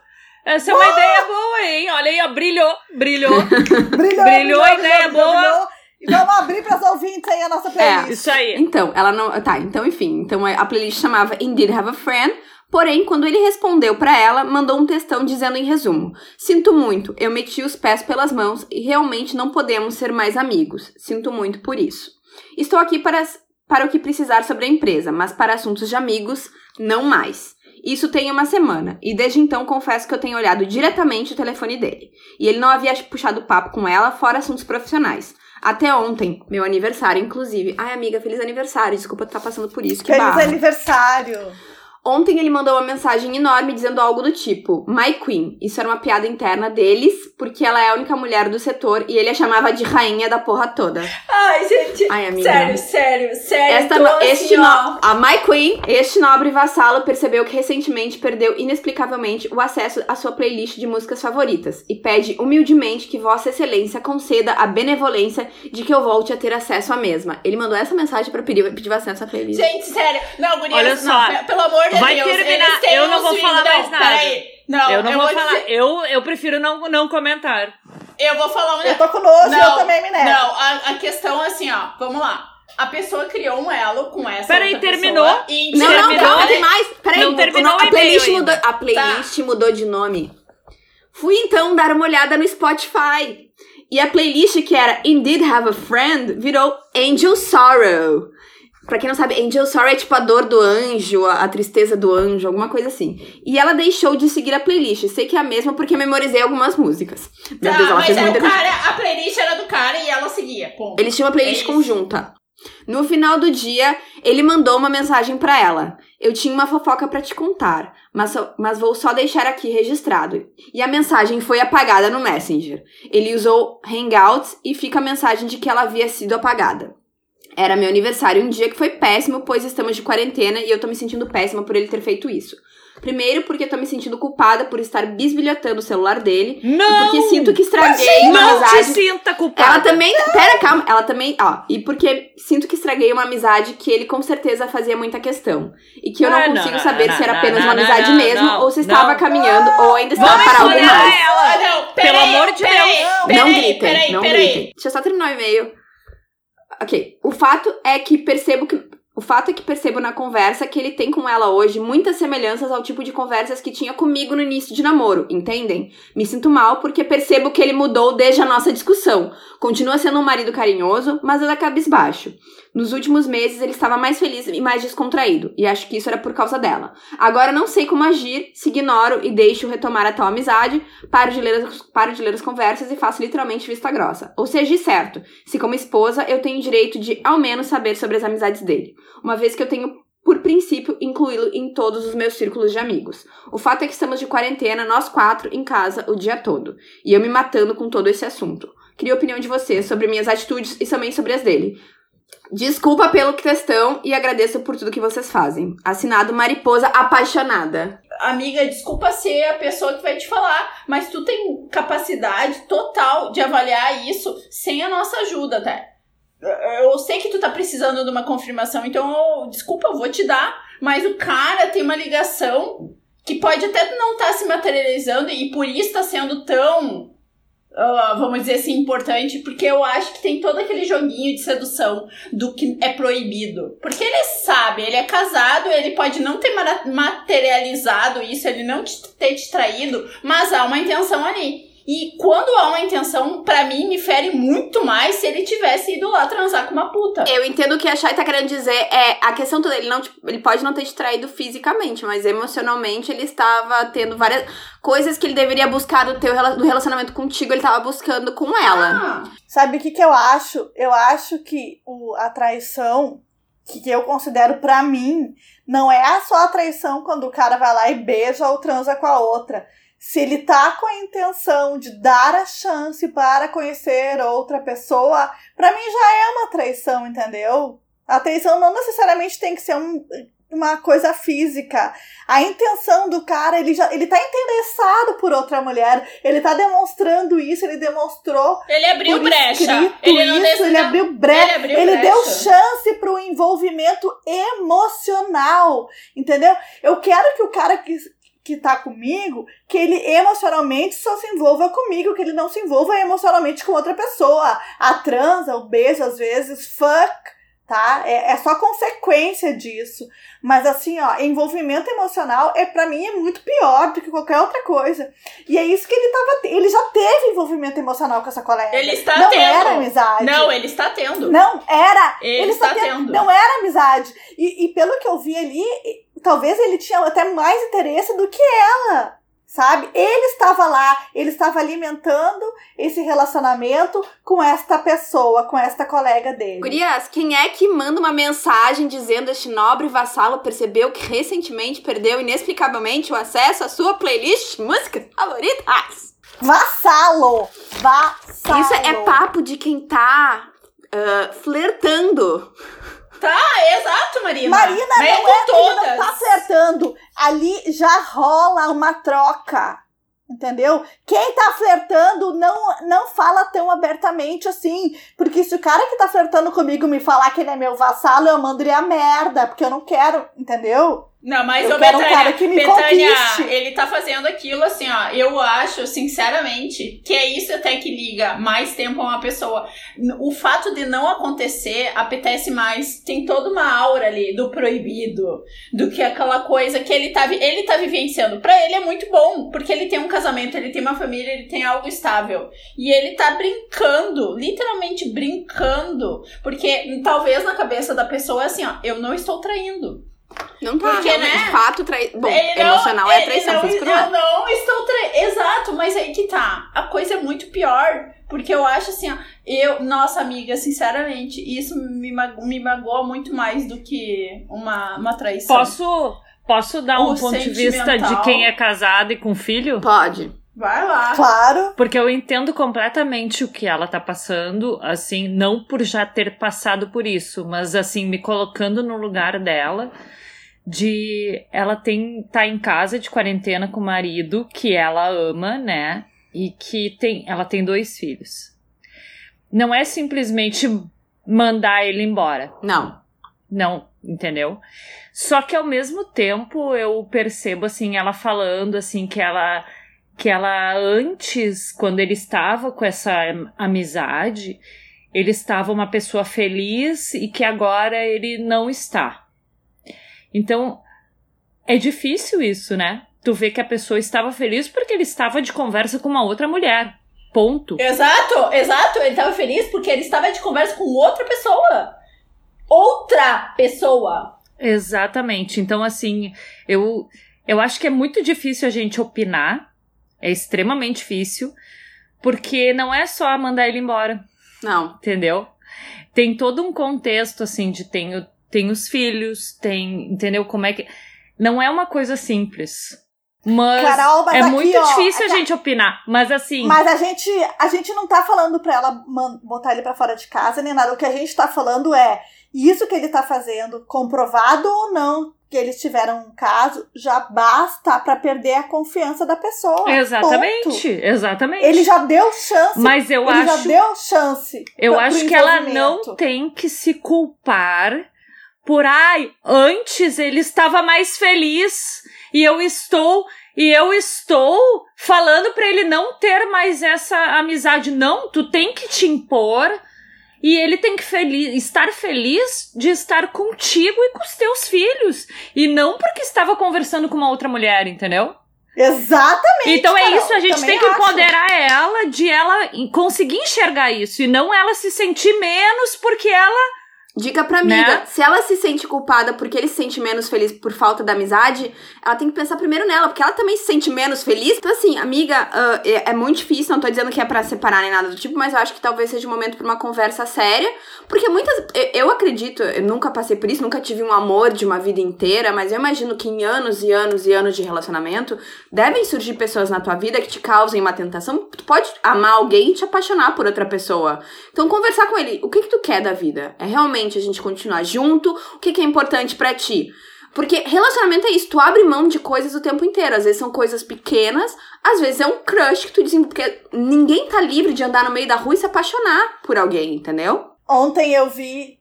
Essa é uma ideia boa, hein? Olha aí, ó, brilhou, brilhou. Brilhou, Brilhou, a ideia boa. brilhou. E vamos abrir para as ouvintes aí a nossa playlist. Isso aí. Então, ela não. Tá, então, enfim. Então a playlist chamava Indeed Have a Friend. Porém, quando ele respondeu pra ela, mandou um textão dizendo em resumo: Sinto muito, eu meti os pés pelas mãos e realmente não podemos ser mais amigos. Sinto muito por isso. Estou aqui para, para o que precisar sobre a empresa, mas para assuntos de amigos, não mais. Isso tem uma semana, e desde então confesso que eu tenho olhado diretamente o telefone dele. E ele não havia puxado papo com ela, fora assuntos profissionais. Até ontem, meu aniversário, inclusive. Ai, amiga, feliz aniversário. Desculpa tu tá passando por isso. Que Feliz barra. aniversário. Ontem ele mandou uma mensagem enorme dizendo algo do tipo: My Queen. Isso era uma piada interna deles, porque ela é a única mulher do setor e ele a chamava de rainha da porra toda. Ai, gente. Ai, amiga. Sério, sério, sério. Esta no- assim, este no- a My Queen, este nobre vassalo, percebeu que recentemente perdeu inexplicavelmente o acesso à sua playlist de músicas favoritas e pede humildemente que Vossa Excelência conceda a benevolência de que eu volte a ter acesso à mesma. Ele mandou essa mensagem pra pedir, pedir acesso à playlist. Gente, sério. Não, gurias, Olha não, só, pe- pelo amor de vai Deus. terminar, eu não vou falar não, mais nada. Peraí. Não, eu não vou, falar. dizer- Eu, eu prefiro não, não comentar. eu vou falar um Eu tô com nojo e eu Não, também me nego. Não, a, a questão é assim, ó. Vamos lá. A pessoa criou um elo com essa Peraí, outra terminou? pessoa e Não, não, Terminou? calma, Peraí. tem mais. Peraí, Não terminou a playlist mudou, a playlist mudou de nome. Fui então dar uma olhada no Spotify. E a playlist que era Indeed Have a Friend virou Angel Sorrow. Pra quem não sabe, Angel Sorrow é tipo a dor do anjo, a, a tristeza do anjo, alguma coisa assim. E ela deixou de seguir a playlist. Sei que é a mesma porque memorizei algumas músicas. Meu Tá, Deus, ela mas fez é o muita cara, a playlist era do cara e ela seguia. Ponto. eles tinham uma playlist É conjunta. No final do dia, ele mandou uma mensagem pra ela. Eu tinha uma fofoca pra te contar, mas, mas vou só deixar aqui registrado. E a mensagem foi apagada no Messenger. Ele usou Hangouts e fica a mensagem de que ela havia sido apagada. Era meu aniversário, um dia que foi péssimo, pois estamos de quarentena e eu tô me sentindo péssima por ele ter feito isso. Primeiro, porque eu tô me sentindo culpada por estar bisbilhotando o celular dele. E Não! porque sinto que estraguei uma não te amizade. sinta culpada. Ela também. Pera, calma. Ela também. Ó, e porque sinto que estraguei uma amizade que ele com certeza fazia muita questão. E que eu não Ah, não, consigo não, saber não, se era não, apenas não, uma não, amizade não, mesmo, não, ou se estava não. caminhando, ou ainda estava Vamos para algo mais. ela. Não, Pelo peraí, amor de peraí, Deus. Peraí, não gritem, peraí, não peraí. gritem. Deixa eu só terminar o e-mail. Ok. O fato é que percebo que. O fato é que percebo na conversa que ele tem com ela hoje muitas semelhanças ao tipo de conversas que tinha comigo no início de namoro, entendem? Me sinto mal porque percebo que ele mudou desde a nossa discussão. Continua sendo um marido carinhoso, mas ela cabisbaixo. Nos últimos meses ele estava mais feliz e mais descontraído, e acho que isso era por causa dela. Agora não sei como agir, se ignoro e deixo retomar a tal amizade, paro de ler as, paro de ler as conversas e faço literalmente vista grossa. Ou seja, de certo, se como esposa eu tenho direito de ao menos saber sobre as amizades dele, uma vez que eu tenho por princípio, incluí-lo em todos os meus círculos de amigos. O fato é que estamos de quarentena, nós quatro, em casa, o dia todo. E eu me matando com todo esse assunto. Queria a opinião de vocês sobre minhas atitudes e também sobre as dele. Desculpa pelo questão e agradeço por tudo que vocês fazem. Assinado Mariposa Apaixonada. Amiga, desculpa ser a pessoa que vai te falar, mas tu tem capacidade total de avaliar isso sem a nossa ajuda, tá? Eu sei que tu tá precisando de uma confirmação, então eu, desculpa, eu vou te dar, mas o cara tem uma ligação que pode até não estar tá se materializando e por isso tá sendo tão uh, vamos dizer assim, importante, porque eu acho que tem todo aquele joguinho de sedução do que é proibido. Porque ele sabe, ele é casado, ele pode não ter materializado isso, ele não ter te traído, mas há uma intenção ali. E quando há uma intenção, para mim, me fere muito mais se ele tivesse ido lá transar com uma puta. Eu entendo o que a Chay tá querendo dizer. É, a questão toda, ele não, tipo, ele pode não ter te traído fisicamente, mas emocionalmente ele estava tendo várias coisas que ele deveria buscar do teu do relacionamento contigo, ele tava buscando com ela. Ah. Sabe o que que eu acho? Eu acho que o, a traição que eu considero para mim não é só a traição quando o cara vai lá e beija ou transa com a outra se ele tá com a intenção de dar a chance para conhecer outra pessoa, para mim já é uma traição, entendeu? A traição não necessariamente tem que ser um, uma coisa física. A intenção do cara, ele já ele tá interessado por outra mulher, ele tá demonstrando isso, ele demonstrou. Ele abriu brecha. Ele, não isso, ele abriu brecha. Ele, abriu ele brecha. deu chance pro envolvimento emocional, entendeu? Eu quero que o cara que que tá comigo, que ele emocionalmente só se envolva comigo, que ele não se envolva emocionalmente com outra pessoa. A transa, o beijo, às vezes, fuck, tá? É, é só consequência disso. Mas assim, ó, envolvimento emocional é para mim é muito pior do que qualquer outra coisa. E é isso que ele tava. Ele já teve envolvimento emocional com essa colega. Ele está não tendo. Não era amizade. Não, ele está tendo. Não era. Ele, ele está, está tendo. tendo. Não era amizade. E, e pelo que eu vi ali, talvez ele tinha até mais interesse do que ela. Sabe? Ele estava lá, ele estava alimentando esse relacionamento com esta pessoa, com esta colega dele. Gurias, quem é que manda uma mensagem dizendo este nobre vassalo percebeu que recentemente perdeu inexplicavelmente o acesso à sua playlist de músicas favoritas? Vassalo! Vassalo! Isso é papo de quem tá uh, flertando. Tá, exato, Marina. Marina não é todas. não tá acertando. Ali já rola uma troca. Entendeu? Quem tá flertando não, não fala tão abertamente assim. Porque se o cara que tá flertando comigo me falar que ele é meu vassalo, eu mando ele a merda. Porque eu não quero, entendeu? Não, mas eu o Betânia, um cara que me Betânia, conquiste. ele tá fazendo aquilo assim, ó. Eu acho, sinceramente, que é isso até que liga mais tempo a uma pessoa. O fato de não acontecer apetece mais. Tem toda uma aura ali do proibido, do que aquela coisa que ele tá, ele tá vivenciando. Pra ele é muito bom, porque ele tem um casamento, ele tem uma família, ele tem algo estável. E ele tá brincando, literalmente brincando. Porque talvez na cabeça da pessoa é assim, ó, eu não estou traindo. Não tá, Porque, né? De fato, trai... Bom, ele emocional não, é traição, não, físico não é. Eu não estou tra... Exato, mas aí que tá. A coisa é muito pior. Porque eu acho assim, ó, eu, nossa amiga, sinceramente, isso me, mago, me magoa muito mais do que uma, uma traição. Posso, posso dar o um ponto de vista de quem é casado e com filho? Pode. Vai lá. Claro. Porque eu entendo completamente o que ela tá passando, assim, não por já ter passado por isso, mas assim, me colocando no lugar dela de ela tem tá em casa de quarentena com o marido que ela ama, né? E que tem ela tem dois filhos. Não é simplesmente mandar ele embora. Não. Não, entendeu? Só que ao mesmo tempo eu percebo assim ela falando assim que ela que ela antes quando ele estava com essa amizade, ele estava uma pessoa feliz e que agora ele não está. Então, é difícil isso, né? Tu vê que a pessoa estava feliz porque ele estava de conversa com uma outra mulher. Ponto. Exato, exato. Ele estava feliz porque ele estava de conversa com outra pessoa. Outra pessoa. Exatamente. Então, assim, eu, eu acho que é muito difícil a gente opinar. É extremamente difícil. Porque não é só mandar ele embora. Não. Entendeu? Tem todo um contexto, assim, de tem, tem os filhos, tem. Entendeu? Como é que. Não é uma coisa simples. Mas, Carol, mas é aqui, muito ó, difícil a gente opinar. Mas assim. Mas a gente, a gente não tá falando pra ela botar ele pra fora de casa nem nada. O que a gente tá falando é isso que ele tá fazendo, comprovado ou não que eles tiveram um caso, já basta pra perder a confiança da pessoa. Exatamente, Ponto. exatamente. Ele já deu chance. Mas eu ele já acho. deu chance. Eu acho pro que ela não tem que se culpar por ai, antes ele estava mais feliz e eu estou e eu estou falando pra ele não ter mais essa amizade. Não, tu tem que te impor e ele tem que feliz, estar feliz de estar contigo e com os teus filhos e não porque estava conversando com uma outra mulher, entendeu? Exatamente. Então é Carol, isso, a gente tem que acho. empoderar ela de ela conseguir enxergar isso e não ela se sentir menos porque ela. Dica pra amiga, Né? se ela se sente culpada porque ele se sente menos feliz por falta da amizade, ela tem que pensar primeiro nela, porque ela também se sente menos feliz. Então, assim, amiga, ah, é, é muito difícil, não tô dizendo que é pra separar nem nada do tipo, mas eu acho que talvez seja um momento pra uma conversa séria, porque muitas. Eu, eu acredito, eu nunca passei por isso, nunca tive um amor de uma vida inteira, mas eu imagino que em anos e anos e anos de relacionamento, devem surgir pessoas na tua vida que te causem uma tentação. Tu pode amar alguém e te apaixonar por outra pessoa. Então, conversar com ele, o que que tu quer da vida? É realmente a gente continuar junto? O que que é importante pra ti? Porque relacionamento é isso, tu abre mão de coisas o tempo inteiro. Às vezes são coisas pequenas, às vezes é um crush que tu desenvolve. Porque ninguém tá livre de andar no meio da rua e se apaixonar por alguém, entendeu? Ontem eu vi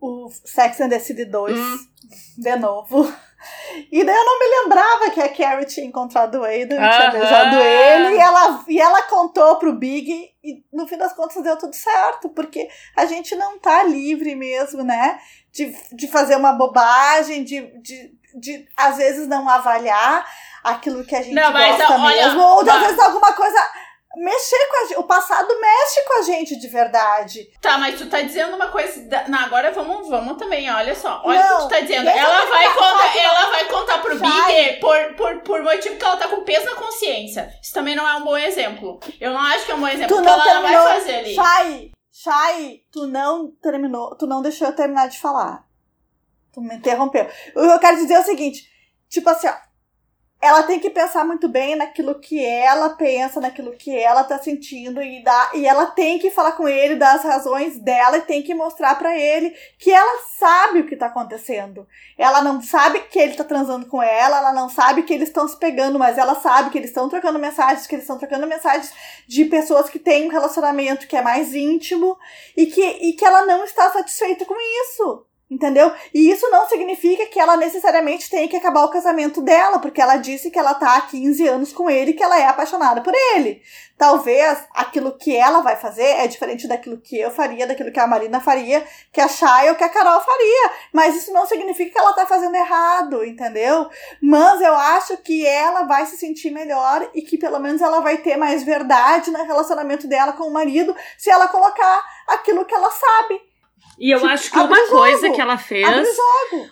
o Sex and the City 2 Hum. de novo. E daí eu não me lembrava que a Carrie tinha encontrado o Aidan, tinha Aham. beijado ele, e ela, e ela contou pro Big, e no fim das contas deu tudo certo, porque a gente não tá livre mesmo, né? De, de fazer uma bobagem, de, de, de às vezes não avaliar aquilo que a gente Não, gosta olha, mesmo, ou de, às vezes alguma coisa mexer com a gente. O passado mexe com a gente de verdade. Tá, mas tu tá dizendo uma coisa. da- Não, agora vamos, vamos também, olha só. Olha o que tu tá dizendo. Ela vai, contar, ela vai contar pro. Big por, por, por motivo que ela tá com peso na consciência. Isso também não é um bom exemplo. Eu não acho que é um bom exemplo, Tu não ela não vai terminou. fazer ali. Chay, Chay, tu não terminou, tu não deixou eu terminar de falar. Tu me interrompeu. O que eu quero dizer é o seguinte, tipo assim, ó, ela tem que pensar muito bem naquilo que ela pensa, naquilo que ela tá sentindo e dá, e ela tem que falar com ele das razões dela e tem que mostrar pra ele que ela sabe o que tá acontecendo. Ela não sabe que ele tá transando com ela, ela não sabe que eles estão se pegando, mas ela sabe que eles estão trocando mensagens, que eles estão trocando mensagens de pessoas que têm um relacionamento que é mais íntimo e que, e que ela não está satisfeita com isso. Entendeu? E isso não significa que ela necessariamente tenha que acabar o casamento dela, porque ela disse que ela tá há 15 anos com ele que ela é apaixonada por ele. Talvez aquilo que ela vai fazer é diferente daquilo que eu faria, daquilo que a Marina faria, que a Chay ou que a Carol faria. Mas isso não significa que ela tá fazendo errado, entendeu? Mas eu acho que ela vai se sentir melhor e que pelo menos ela vai ter mais verdade no relacionamento dela com o marido se ela colocar aquilo que ela sabe. E eu acho que abre uma coisa que ela fez.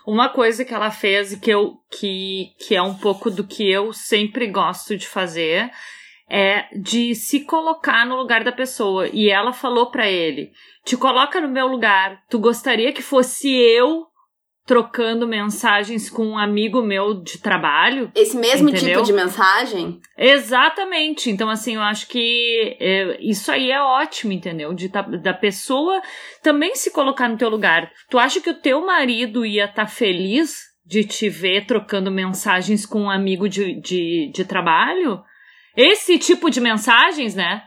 Uma coisa que ela fez e que eu que, que é um pouco do que eu sempre gosto de fazer é de se colocar no lugar da pessoa. E ela falou pra ele: "Te coloca no meu lugar. Tu gostaria que fosse eu trocando mensagens com um amigo meu de trabalho?" Esse mesmo Entendeu? tipo de mensagem. Exatamente. Então, assim, eu acho que é, isso aí é ótimo, entendeu? De tá- da pessoa também se colocar no teu lugar. Tu acha que o teu marido ia estar feliz de te ver trocando mensagens com um amigo de, de, de trabalho? Esse tipo de mensagens, né?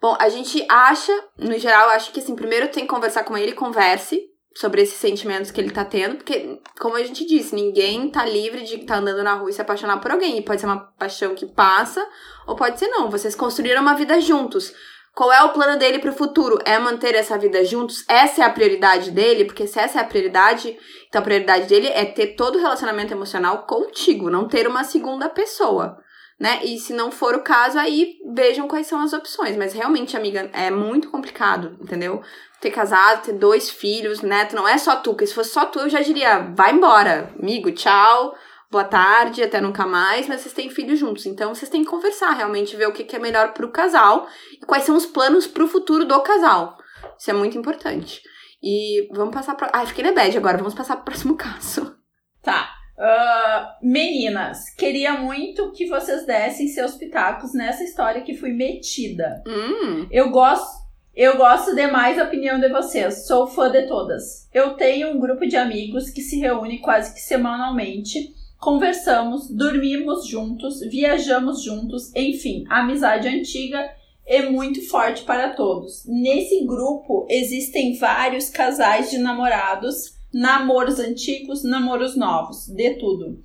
Bom, a gente acha, no geral, acho que assim, primeiro tem que conversar com ele, converse sobre esses sentimentos que ele tá tendo, porque, como a gente disse, ninguém tá livre de estar andando na rua e se apaixonar por alguém. E pode ser uma paixão que passa, ou pode ser não. Vocês construíram uma vida juntos. Qual é o plano dele pro futuro? É manter essa vida juntos? Essa é a prioridade dele? Porque se essa é a prioridade, então a prioridade dele é ter todo o relacionamento emocional contigo, não ter uma segunda pessoa. Né? E se não for o caso, aí vejam quais são as opções. Mas realmente, amiga, é muito complicado, entendeu? Ter casado, ter dois filhos, neto, não é só tu, porque se fosse só tu, eu já diria, vai embora, amigo, tchau, boa tarde, até nunca mais, mas vocês têm filhos juntos, então vocês têm que conversar realmente, ver o que, é melhor pro casal e quais são os planos pro futuro do casal. Isso é muito importante. E vamos passar pra. Ai, fiquei na bad agora, vamos passar pro próximo caso. Tá. Uh, meninas, queria muito que vocês dessem seus pitacos nessa história que fui metida. Hum. Eu gosto. Eu gosto demais da opinião de vocês, sou fã de todas. Eu tenho um grupo de amigos que se reúne quase que semanalmente conversamos, dormimos juntos, viajamos juntos, enfim, amizade antiga é muito forte para todos. Nesse grupo existem vários casais de namorados, namoros antigos, namoros novos, de tudo.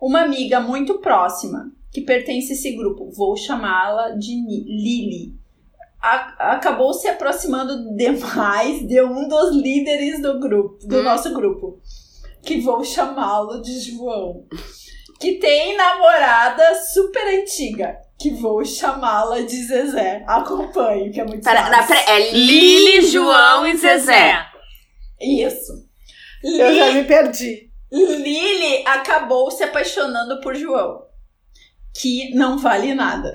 Uma amiga muito próxima que pertence a esse grupo, vou chamá-la de Lily, acabou se aproximando demais de um dos líderes do grupo, do hum. nosso grupo que vou chamá-lo de João. Que tem namorada super antiga, que vou chamá-la de Zezé. Acompanhe, que é muito pera, fácil. Pera, é Lili, João e Zezé. Isso. Eu já me perdi. Lili acabou se apaixonando por João, que não vale nada.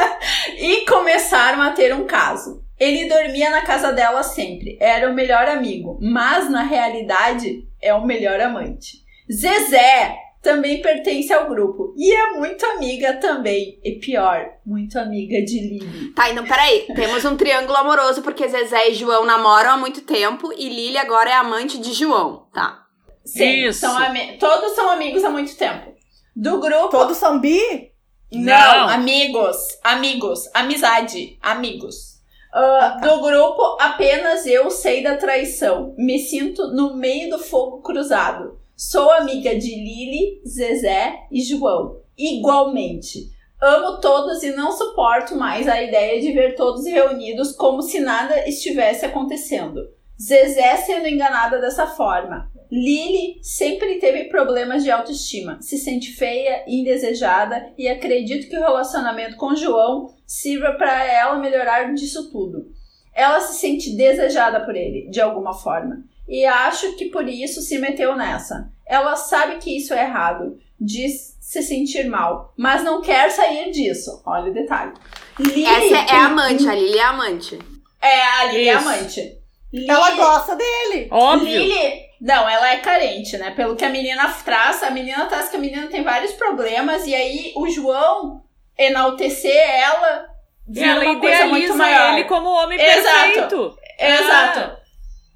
e começaram a ter um caso. Ele dormia na casa dela sempre, era o melhor amigo, mas na realidade é o melhor amante. Zezé também pertence ao grupo e é muito amiga também, e pior, muito amiga de Lili. Tá, então peraí, temos um triângulo amoroso porque Zezé e João namoram há muito tempo e Lili agora é amante de João, tá? Sim, Isso. São todos são amigos há muito tempo. Do grupo. Todos são bi? Não, Não. amigos, amigos, amizade, amigos. Uh, do grupo, apenas eu sei da traição. Me sinto no meio do fogo cruzado. Sou amiga de Lili, Zezé e João. Igualmente. Amo todos e não suporto mais a ideia de ver todos reunidos como se nada estivesse acontecendo. Zezé sendo enganada dessa forma. Lily sempre teve problemas de autoestima, se sente feia, indesejada e acredito que o relacionamento com João sirva para ela melhorar disso tudo. Ela se sente desejada por ele, de alguma forma, e acho que por isso se meteu nessa. Ela sabe que isso é errado, diz se sentir mal, mas não quer sair disso. Olha o detalhe. Lily Essa é a amante, a Lily é amante. É, a Lily é amante. Lily, ela gosta dele. Óbvio. Lily, não, ela é carente, né? Pelo que a menina traz, a menina traz que a menina tem vários problemas e aí o João enaltecer ela vira ela uma coisa muito maior. ele como homem Exato. perfeito. Exato. Ah.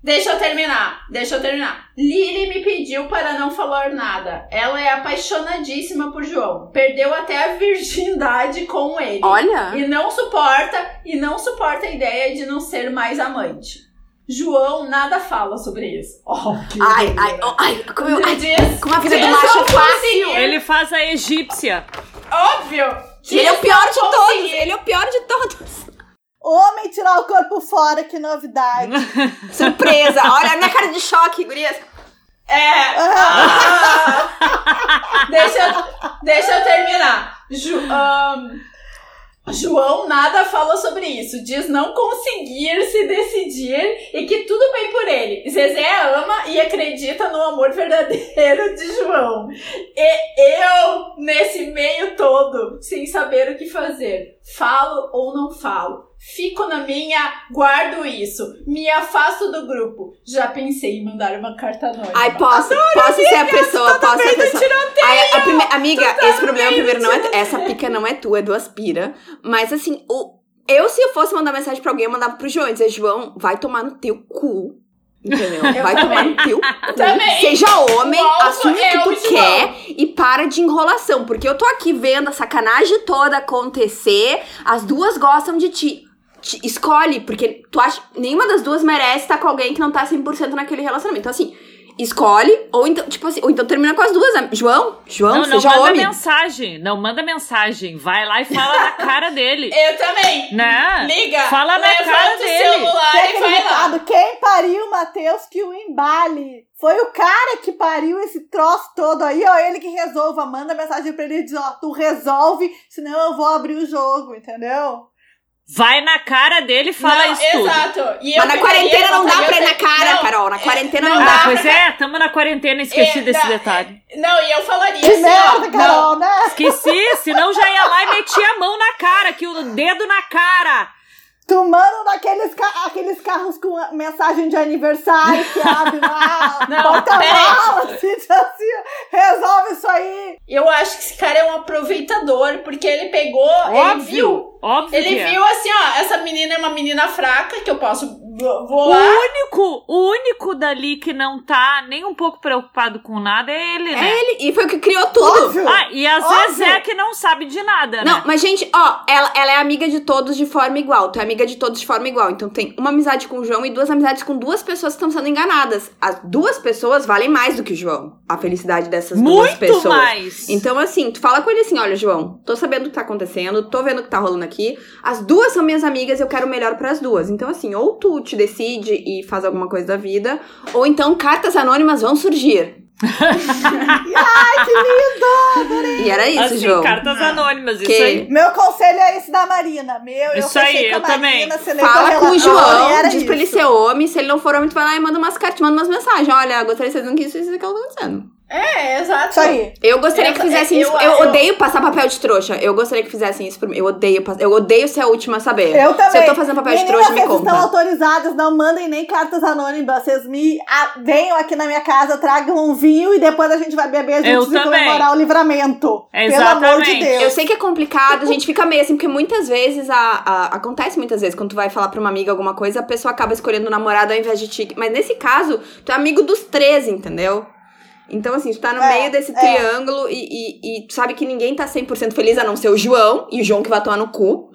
Deixa eu terminar, deixa eu terminar. Lily me pediu para não falar nada. Ela é apaixonadíssima por João. Perdeu até a virgindade com ele. Olha! E não suporta, e não suporta a ideia de não ser mais amante. João nada fala sobre isso. Oh, ai, ai, oh, ai, como, eu, ai, como a vida do macho é fácil. Ele faz a egípcia. Óbvio. Ele é o pior de todos. Ele é o pior de todos. Homem tirar o corpo fora, que novidade. Surpresa. Olha a minha cara de choque, gurias. É. Ah. deixa, deixa eu terminar. Ju, um, João nada fala sobre isso, diz não conseguir se decidir e que tudo bem por ele. Zezé ama e acredita no amor verdadeiro de João. E eu, nesse meio todo, sem saber o que fazer, falo ou não falo. Fico na minha, guardo isso, me afasto do grupo. Já pensei em mandar uma carta anônima. Ai, posso, Adoro, posso amiga, ser a pessoa, posso ser a pessoa. Ai, a prime... Amiga, tá esse problema primeiro não é. Essa pica não é tua, é do Aspira. Mas assim, o. Eu, se eu fosse mandar mensagem pra alguém, eu mandava pro João e dizer, João, vai tomar no teu cu. Entendeu? Eu vai também. tomar no teu cu. Também. Seja homem, assume o que tu quer e para de enrolação. Porque eu tô aqui vendo a sacanagem toda acontecer, as duas gostam de ti escolhe, porque tu acha nenhuma das duas merece estar com alguém que não tá 100% naquele relacionamento. Então, assim, escolhe, ou então, tipo assim, ou então termina com as duas. né? João, João, Não, não seja manda homem. mensagem. Não manda mensagem. Vai lá e fala na cara dele. Eu também. Né? Liga. Fala na cara o dele. celular e vai lá. quem pariu o Matheus que o embale. Foi o cara que pariu esse troço todo aí, ó. Ele que resolva. Manda mensagem pra ele e diz, ó, tu resolve, senão eu vou abrir o jogo, entendeu? Vai na cara dele e fala não, isso tudo. exato. E eu Mas na quarentena não dá pra ir na te- cara, não, Carol. Na quarentena não, não dá. Ah, pois é, tamo na quarentena, esqueci É, desse dá- detalhe. Não, e eu falaria Que assim, ó. Carol, não, né? Esqueci, senão já ia lá e metia a mão na cara, aqui o dedo na cara. Tu manda naqueles ca- aqueles carros com a mensagem de aniversário que abre lá, Não, bota peraí. mala, assim, assim, resolve isso aí. Eu acho que esse cara é um aproveitador, porque ele pegou, ele viu. Óbvio, Ele é. viu assim, ó, essa menina é uma menina fraca, que eu posso. Vou O lá. único, o único dali que não tá nem um pouco preocupado com nada é ele, né? É ele. E foi o que criou tudo. Óbvio. Ah, e a Óbvio. Zezé que não sabe de nada, Não, né? mas gente, ó, ela, ela é amiga de todos de forma igual. Tu é amiga de todos de forma igual. Então tem uma amizade com o João e duas amizades com duas pessoas que estão sendo enganadas. As duas pessoas valem mais do que o João. A felicidade dessas duas Muito pessoas. mais. Então, assim, tu fala com ele assim: olha, João, tô sabendo o que tá acontecendo, tô vendo o que tá rolando aqui. As duas são minhas amigas, eu quero o melhor pras duas. Então, assim, ou tu te decide e faz alguma coisa da vida, ou então cartas anônimas vão surgir. Ai, que lindo! E era isso, assim, João. cartas anônimas, Que- isso aí. Meu conselho é esse da Marina. Meu, eu Isso fechei aí, com a eu também. Marina, a Fala com o João, diz pra ele isso. ser homem. Se ele não for homem, tu vai lá e manda umas cartas, manda umas mensagens. Olha, gostaria de ser dizendo que isso, isso e aquilo tá acontecendo. É, exato. Isso aí. Eu gostaria que Eu- fizessem eu- isso. Eu, eu- odeio passar papel de trouxa. Eu gostaria que fizessem isso por mim. Eu odeio, eu odeio ser a última a saber. Eu também. Se eu tô fazendo papel de Meninas, trouxa, me vocês estão conta. autorizadas, não mandem nem cartas anônimas. Vocês me ah, venham aqui na minha casa, tragam um vinho e depois a gente vai beber Eu juntos e também. comemorar o livramento. Pelo amor de Exatamente. Deus. Eu sei que é complicado, a gente fica meio assim, porque muitas vezes a, a- acontece muitas vezes quando tu vai falar pra uma amiga alguma coisa, a pessoa acaba escolhendo o namorado ao invés de ti. Mas nesse caso, tu é amigo dos três, entendeu? Então, assim, tu tá no É, meio desse é. triângulo e, e, e tu sabe que ninguém tá 100% feliz, a não ser o João, e o João que vai tomar no cu,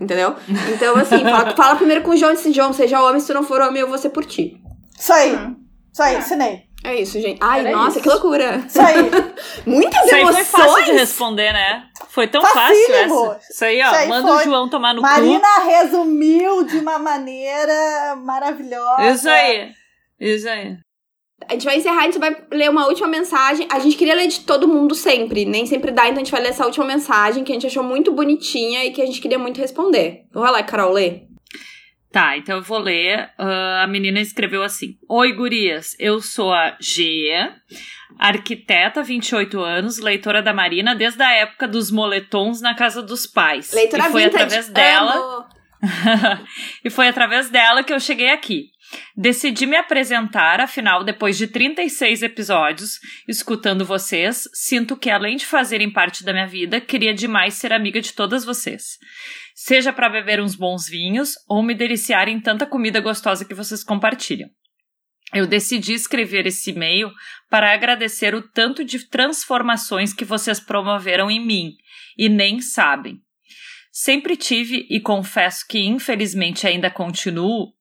entendeu? Então, assim, fala, fala primeiro com o João, disse, João, seja homem, se tu não for homem, eu vou ser por ti. Isso aí. Hum. Isso aí, É. ensinei. É isso, gente. Ai, Era nossa, isso. que loucura. Isso aí. Muitas Isso aí foi emoções. fácil de responder, né? Foi tão fácil Facílimo. essa. Isso aí, ó. Isso aí manda o foi. João tomar no Marina resumiu de uma maneira maravilhosa. cu. Isso aí. Isso aí. A gente vai encerrar, a gente vai ler uma última mensagem. A gente queria ler de todo mundo sempre, nem sempre dá, então a gente vai ler essa última mensagem que a gente achou muito bonitinha e que a gente queria muito responder. Vai lá, Carol, lê. Tá, então eu vou ler. Ah, a menina escreveu assim: Oi, gurias, eu sou a Gia, arquiteta, 28 anos, leitora da Marina desde a época dos moletons na casa dos pais. Leitora e foi vintage. através dela. E foi através dela que eu cheguei aqui. Decidi me apresentar, afinal, depois de 36 episódios, escutando vocês, sinto que além de fazerem parte da minha vida, queria demais ser amiga de todas vocês. Seja para beber uns bons vinhos ou me deliciar em tanta comida gostosa que vocês compartilham. Eu decidi escrever esse e-mail para agradecer o tanto de transformações que vocês promoveram em mim e nem sabem. Sempre tive e confesso que infelizmente ainda continuo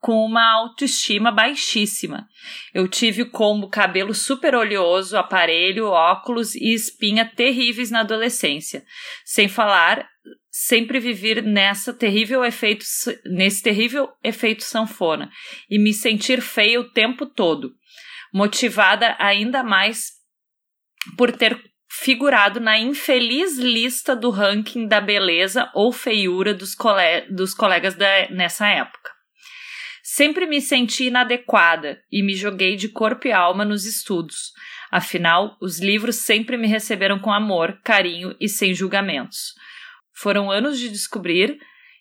com uma autoestima baixíssima. Eu tive o combo cabelo super oleoso, aparelho, óculos e espinha terríveis na adolescência. Sem falar, sempre viver nessa terrível efeito, nesse terrível efeito sanfona e me sentir feia o tempo todo, motivada ainda mais por ter figurado na infeliz lista do ranking da beleza ou feiura dos, cole dos colegas da, nessa época. Sempre me senti inadequada e me joguei de corpo e alma nos estudos. Afinal, os livros sempre me receberam com amor, carinho e sem julgamentos. Foram anos de descobrir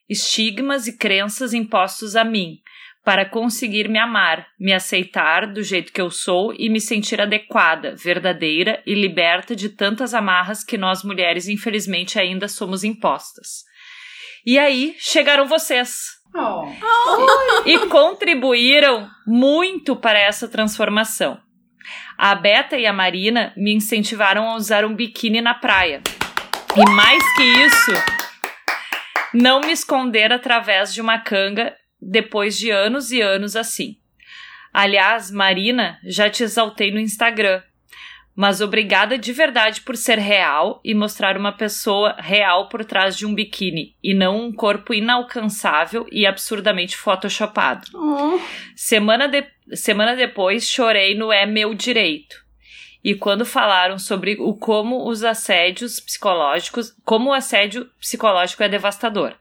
estigmas e crenças impostos a mim, para conseguir me amar, me aceitar do jeito que eu sou e me sentir adequada, verdadeira e liberta de tantas amarras que nós mulheres infelizmente ainda somos impostas. E aí chegaram vocês Oh. e contribuíram muito para essa transformação. A Beta e a Marina me incentivaram a usar um biquíni na praia. E mais que isso, não me esconder através de uma canga depois de anos e anos assim. Aliás, Marina, já te exaltei no Instagram. Mas obrigada de verdade por ser real e mostrar uma pessoa real por trás de um biquíni e não um corpo inalcançável e absurdamente photoshopado. Oh. Semana, de... Semana depois chorei no É Meu Direito. E quando falaram sobre o como os assédios psicológicos, como o assédio psicológico é devastador.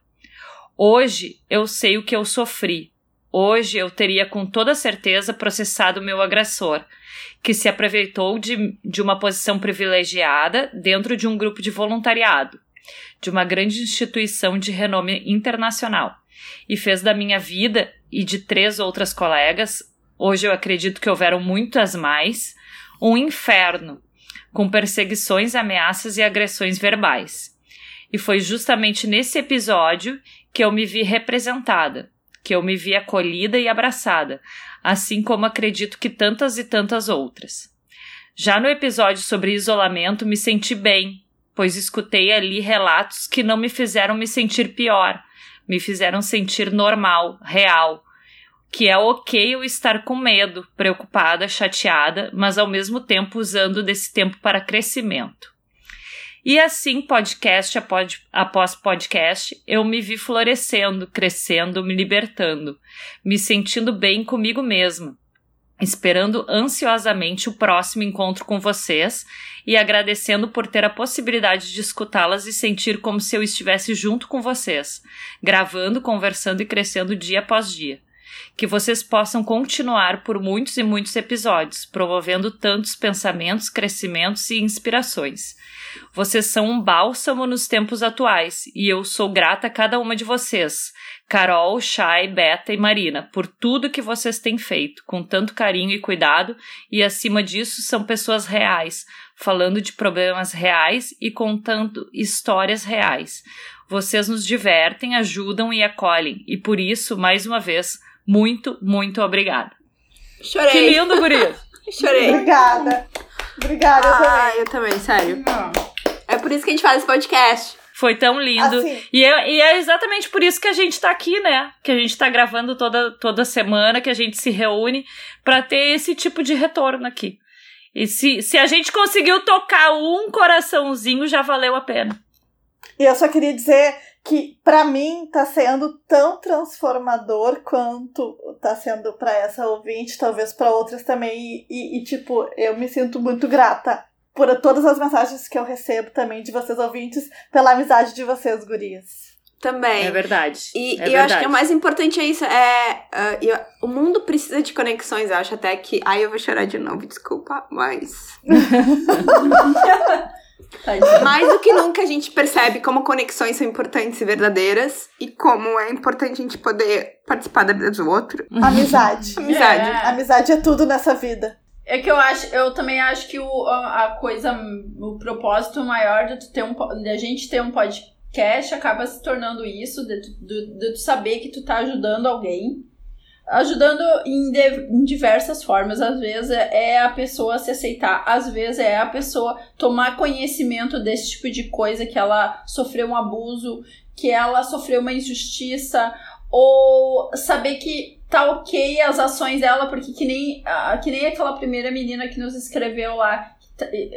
Hoje eu sei o que eu sofri, Hoje eu teria com toda certeza processado meu agressor, que se aproveitou de, de uma posição privilegiada dentro de um grupo de voluntariado, de uma grande instituição de renome internacional, e fez da minha vida e de três outras colegas, hoje eu acredito que houveram muitas mais, um inferno, com perseguições, ameaças e agressões verbais. E foi justamente nesse episódio que eu me vi representada que eu me vi acolhida e abraçada, assim como acredito que tantas e tantas outras. Já no episódio sobre isolamento, me senti bem, pois escutei ali relatos que não me fizeram me sentir pior, me fizeram sentir normal, real, que é ok eu estar com medo, preocupada, chateada, mas ao mesmo tempo usando desse tempo para crescimento. E assim, podcast após podcast, eu me vi florescendo, crescendo, me libertando, me sentindo bem comigo mesma, esperando ansiosamente o próximo encontro com vocês e agradecendo por ter a possibilidade de escutá-las e sentir como se eu estivesse junto com vocês, gravando, conversando e crescendo dia após dia que vocês possam continuar por muitos e muitos episódios, promovendo tantos pensamentos, crescimentos e inspirações. Vocês são um bálsamo nos tempos atuais e eu sou grata a cada uma de vocês, Carol, Chay, Beta e Marina, por tudo que vocês têm feito, com tanto carinho e cuidado, e acima disso são pessoas reais, falando de problemas reais e contando histórias reais. Vocês nos divertem, ajudam e acolhem, e por isso, mais uma vez, muito, muito obrigada. Chorei. Que lindo, guria! Chorei. Obrigada. Obrigada, eu Ah, também. eu também, sério. É por isso que a gente faz esse podcast. Foi tão lindo. Assim, E é, e é exatamente por isso que a gente tá aqui, né? Que a gente tá gravando toda, toda semana, que a gente se reúne pra ter esse tipo de retorno aqui. E se, se a gente conseguiu tocar um coraçãozinho, já valeu a pena. E eu só queria dizer que pra mim tá sendo tão transformador quanto tá sendo pra essa ouvinte, talvez pra outras também. E, e- e, tipo, eu me sinto muito grata por todas as mensagens que eu recebo também de vocês ouvintes, pela amizade de vocês, gurias. Também. É verdade. E, é e eu acho que verdade. o mais importante é isso. É, ah, eu- o mundo precisa de conexões, eu acho até que. Ai, eu vou chorar de novo, desculpa, mas. Mais do que nunca a gente percebe como conexões são importantes e verdadeiras e como é importante a gente poder participar da vida do outro. Amizade. Amizade. É. Amizade é tudo nessa vida. É que eu acho, eu também acho que o, a coisa, o propósito maior de, tu ter um, po- de a gente ter um podcast acaba se tornando isso, de, de, de tu saber que tu tá ajudando alguém. Ajudando em, de- em diversas formas. Às vezes é é a pessoa se aceitar, às vezes é a pessoa tomar conhecimento desse tipo de coisa, que ela sofreu um abuso, que ela sofreu uma injustiça, ou saber que tá ok as ações dela, porque que nem, que nem aquela primeira menina que nos escreveu lá.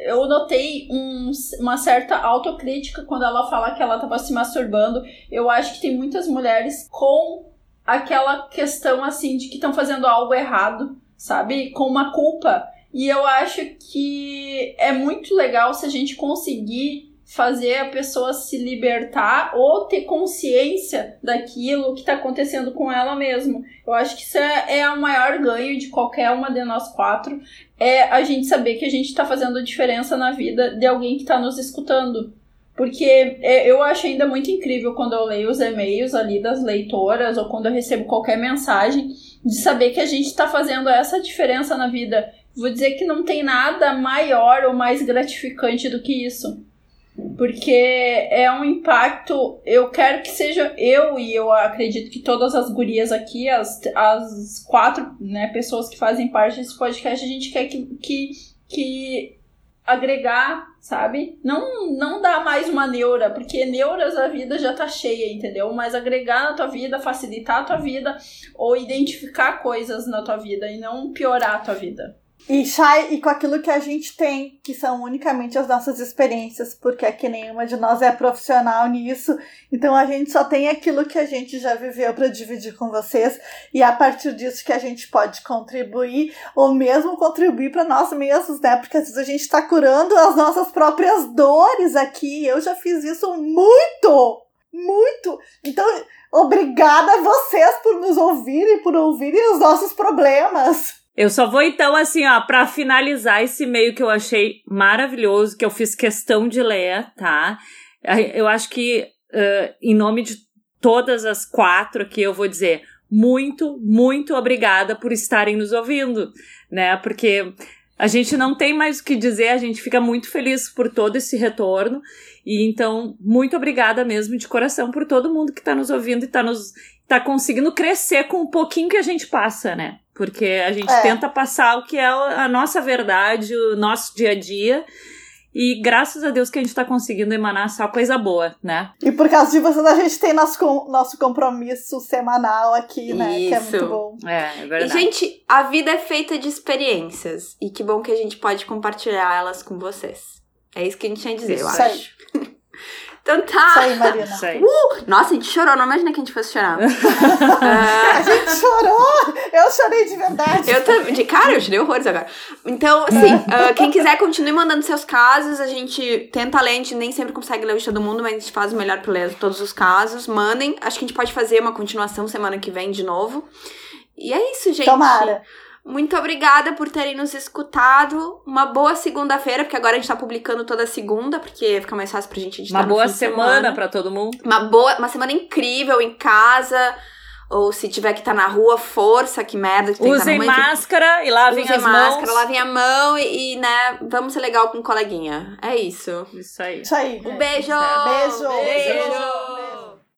Eu notei um- uma certa autocrítica quando ela fala que ela tava se masturbando. Eu acho que tem muitas mulheres com aquela questão assim de que estão fazendo algo errado, sabe? Com uma culpa. E eu acho que é muito legal se a gente conseguir fazer a pessoa se libertar ou ter consciência daquilo que está acontecendo com ela mesmo. Eu acho que isso é, é o maior ganho de qualquer uma de nós quatro. É a gente saber que a gente está fazendo diferença na vida de alguém que está nos escutando. Porque é, eu acho ainda muito incrível quando eu leio os e-mails ali das leitoras ou quando eu recebo qualquer mensagem de saber que a gente está fazendo essa diferença na vida. Vou dizer que não tem nada maior ou mais gratificante do que isso. Porque é um impacto. Eu quero que seja eu e eu acredito que todas as gurias aqui, as, as quatro né, pessoas que fazem parte desse podcast, a gente quer que, que, que agregar, sabe? Não não dar mais uma neura, porque neuras a vida já tá cheia, entendeu? Mas agregar na tua vida, facilitar a tua vida ou identificar coisas na tua vida e não piorar a tua vida. E, Shai, e com aquilo que a gente tem, que são unicamente as nossas experiências, porque aqui nenhuma de nós é profissional nisso, então a gente só tem aquilo que a gente já viveu para dividir com vocês, e a partir disso que a gente pode contribuir, ou mesmo contribuir para nós mesmos, né? Porque às vezes a gente está curando as nossas próprias dores aqui. Eu já fiz isso muito! Muito! Então, obrigada a vocês por nos ouvirem, por ouvirem os nossos problemas. Eu só vou então, assim, ó, pra finalizar esse e-mail que eu achei maravilhoso, que eu fiz questão de ler, tá? Eu acho que, uh, em nome de todas as quatro aqui, eu vou dizer muito, muito obrigada por estarem nos ouvindo, né? Porque a gente não tem mais o que dizer, a gente fica muito feliz por todo esse retorno. E então, muito obrigada mesmo de coração por todo mundo que está nos ouvindo e está nos tá conseguindo crescer com o pouquinho que a gente passa, né? Porque a gente é. tenta passar o que é a nossa verdade, o nosso dia a dia. E graças a Deus que a gente tá conseguindo emanar só coisa boa, né? E por causa de vocês, a gente tem nosso, nosso compromisso semanal aqui, né? Isso. Que é muito bom. É, é verdade. E, gente, a vida é feita de experiências. E que bom que a gente pode compartilhar elas com vocês. É isso que a gente tinha a dizer, isso eu acho. Então tá. Isso aí, Marina. Isso aí. Uh, nossa, a gente chorou. Não imagina que a gente fosse chorar. uh... A gente chorou. Eu chorei de verdade. Eu também. De cara, eu chorei horrores agora. Então, assim, uh, quem quiser, continue mandando seus casos. A gente tenta ler, a gente nem sempre consegue ler o de todo mundo, mas a gente faz o melhor pra ler todos os casos. Mandem. Acho que a gente pode fazer uma continuação semana que vem de novo. E é isso, gente. Tomara. Muito obrigada por terem nos escutado. Uma boa segunda-feira, porque agora a gente tá publicando toda segunda, porque fica mais fácil pra gente editar. Uma boa semana, semana para todo mundo. Uma boa, uma semana incrível em casa. Ou se tiver que estar tá na rua, força, que merda. Que tá Usem tá máscara e lavem Usem as máscara, mãos. lavem a mão e, e, né, vamos ser legal com o coleguinha. É isso. Isso aí. Isso aí. Um beijo. Beijo. beijo. beijo.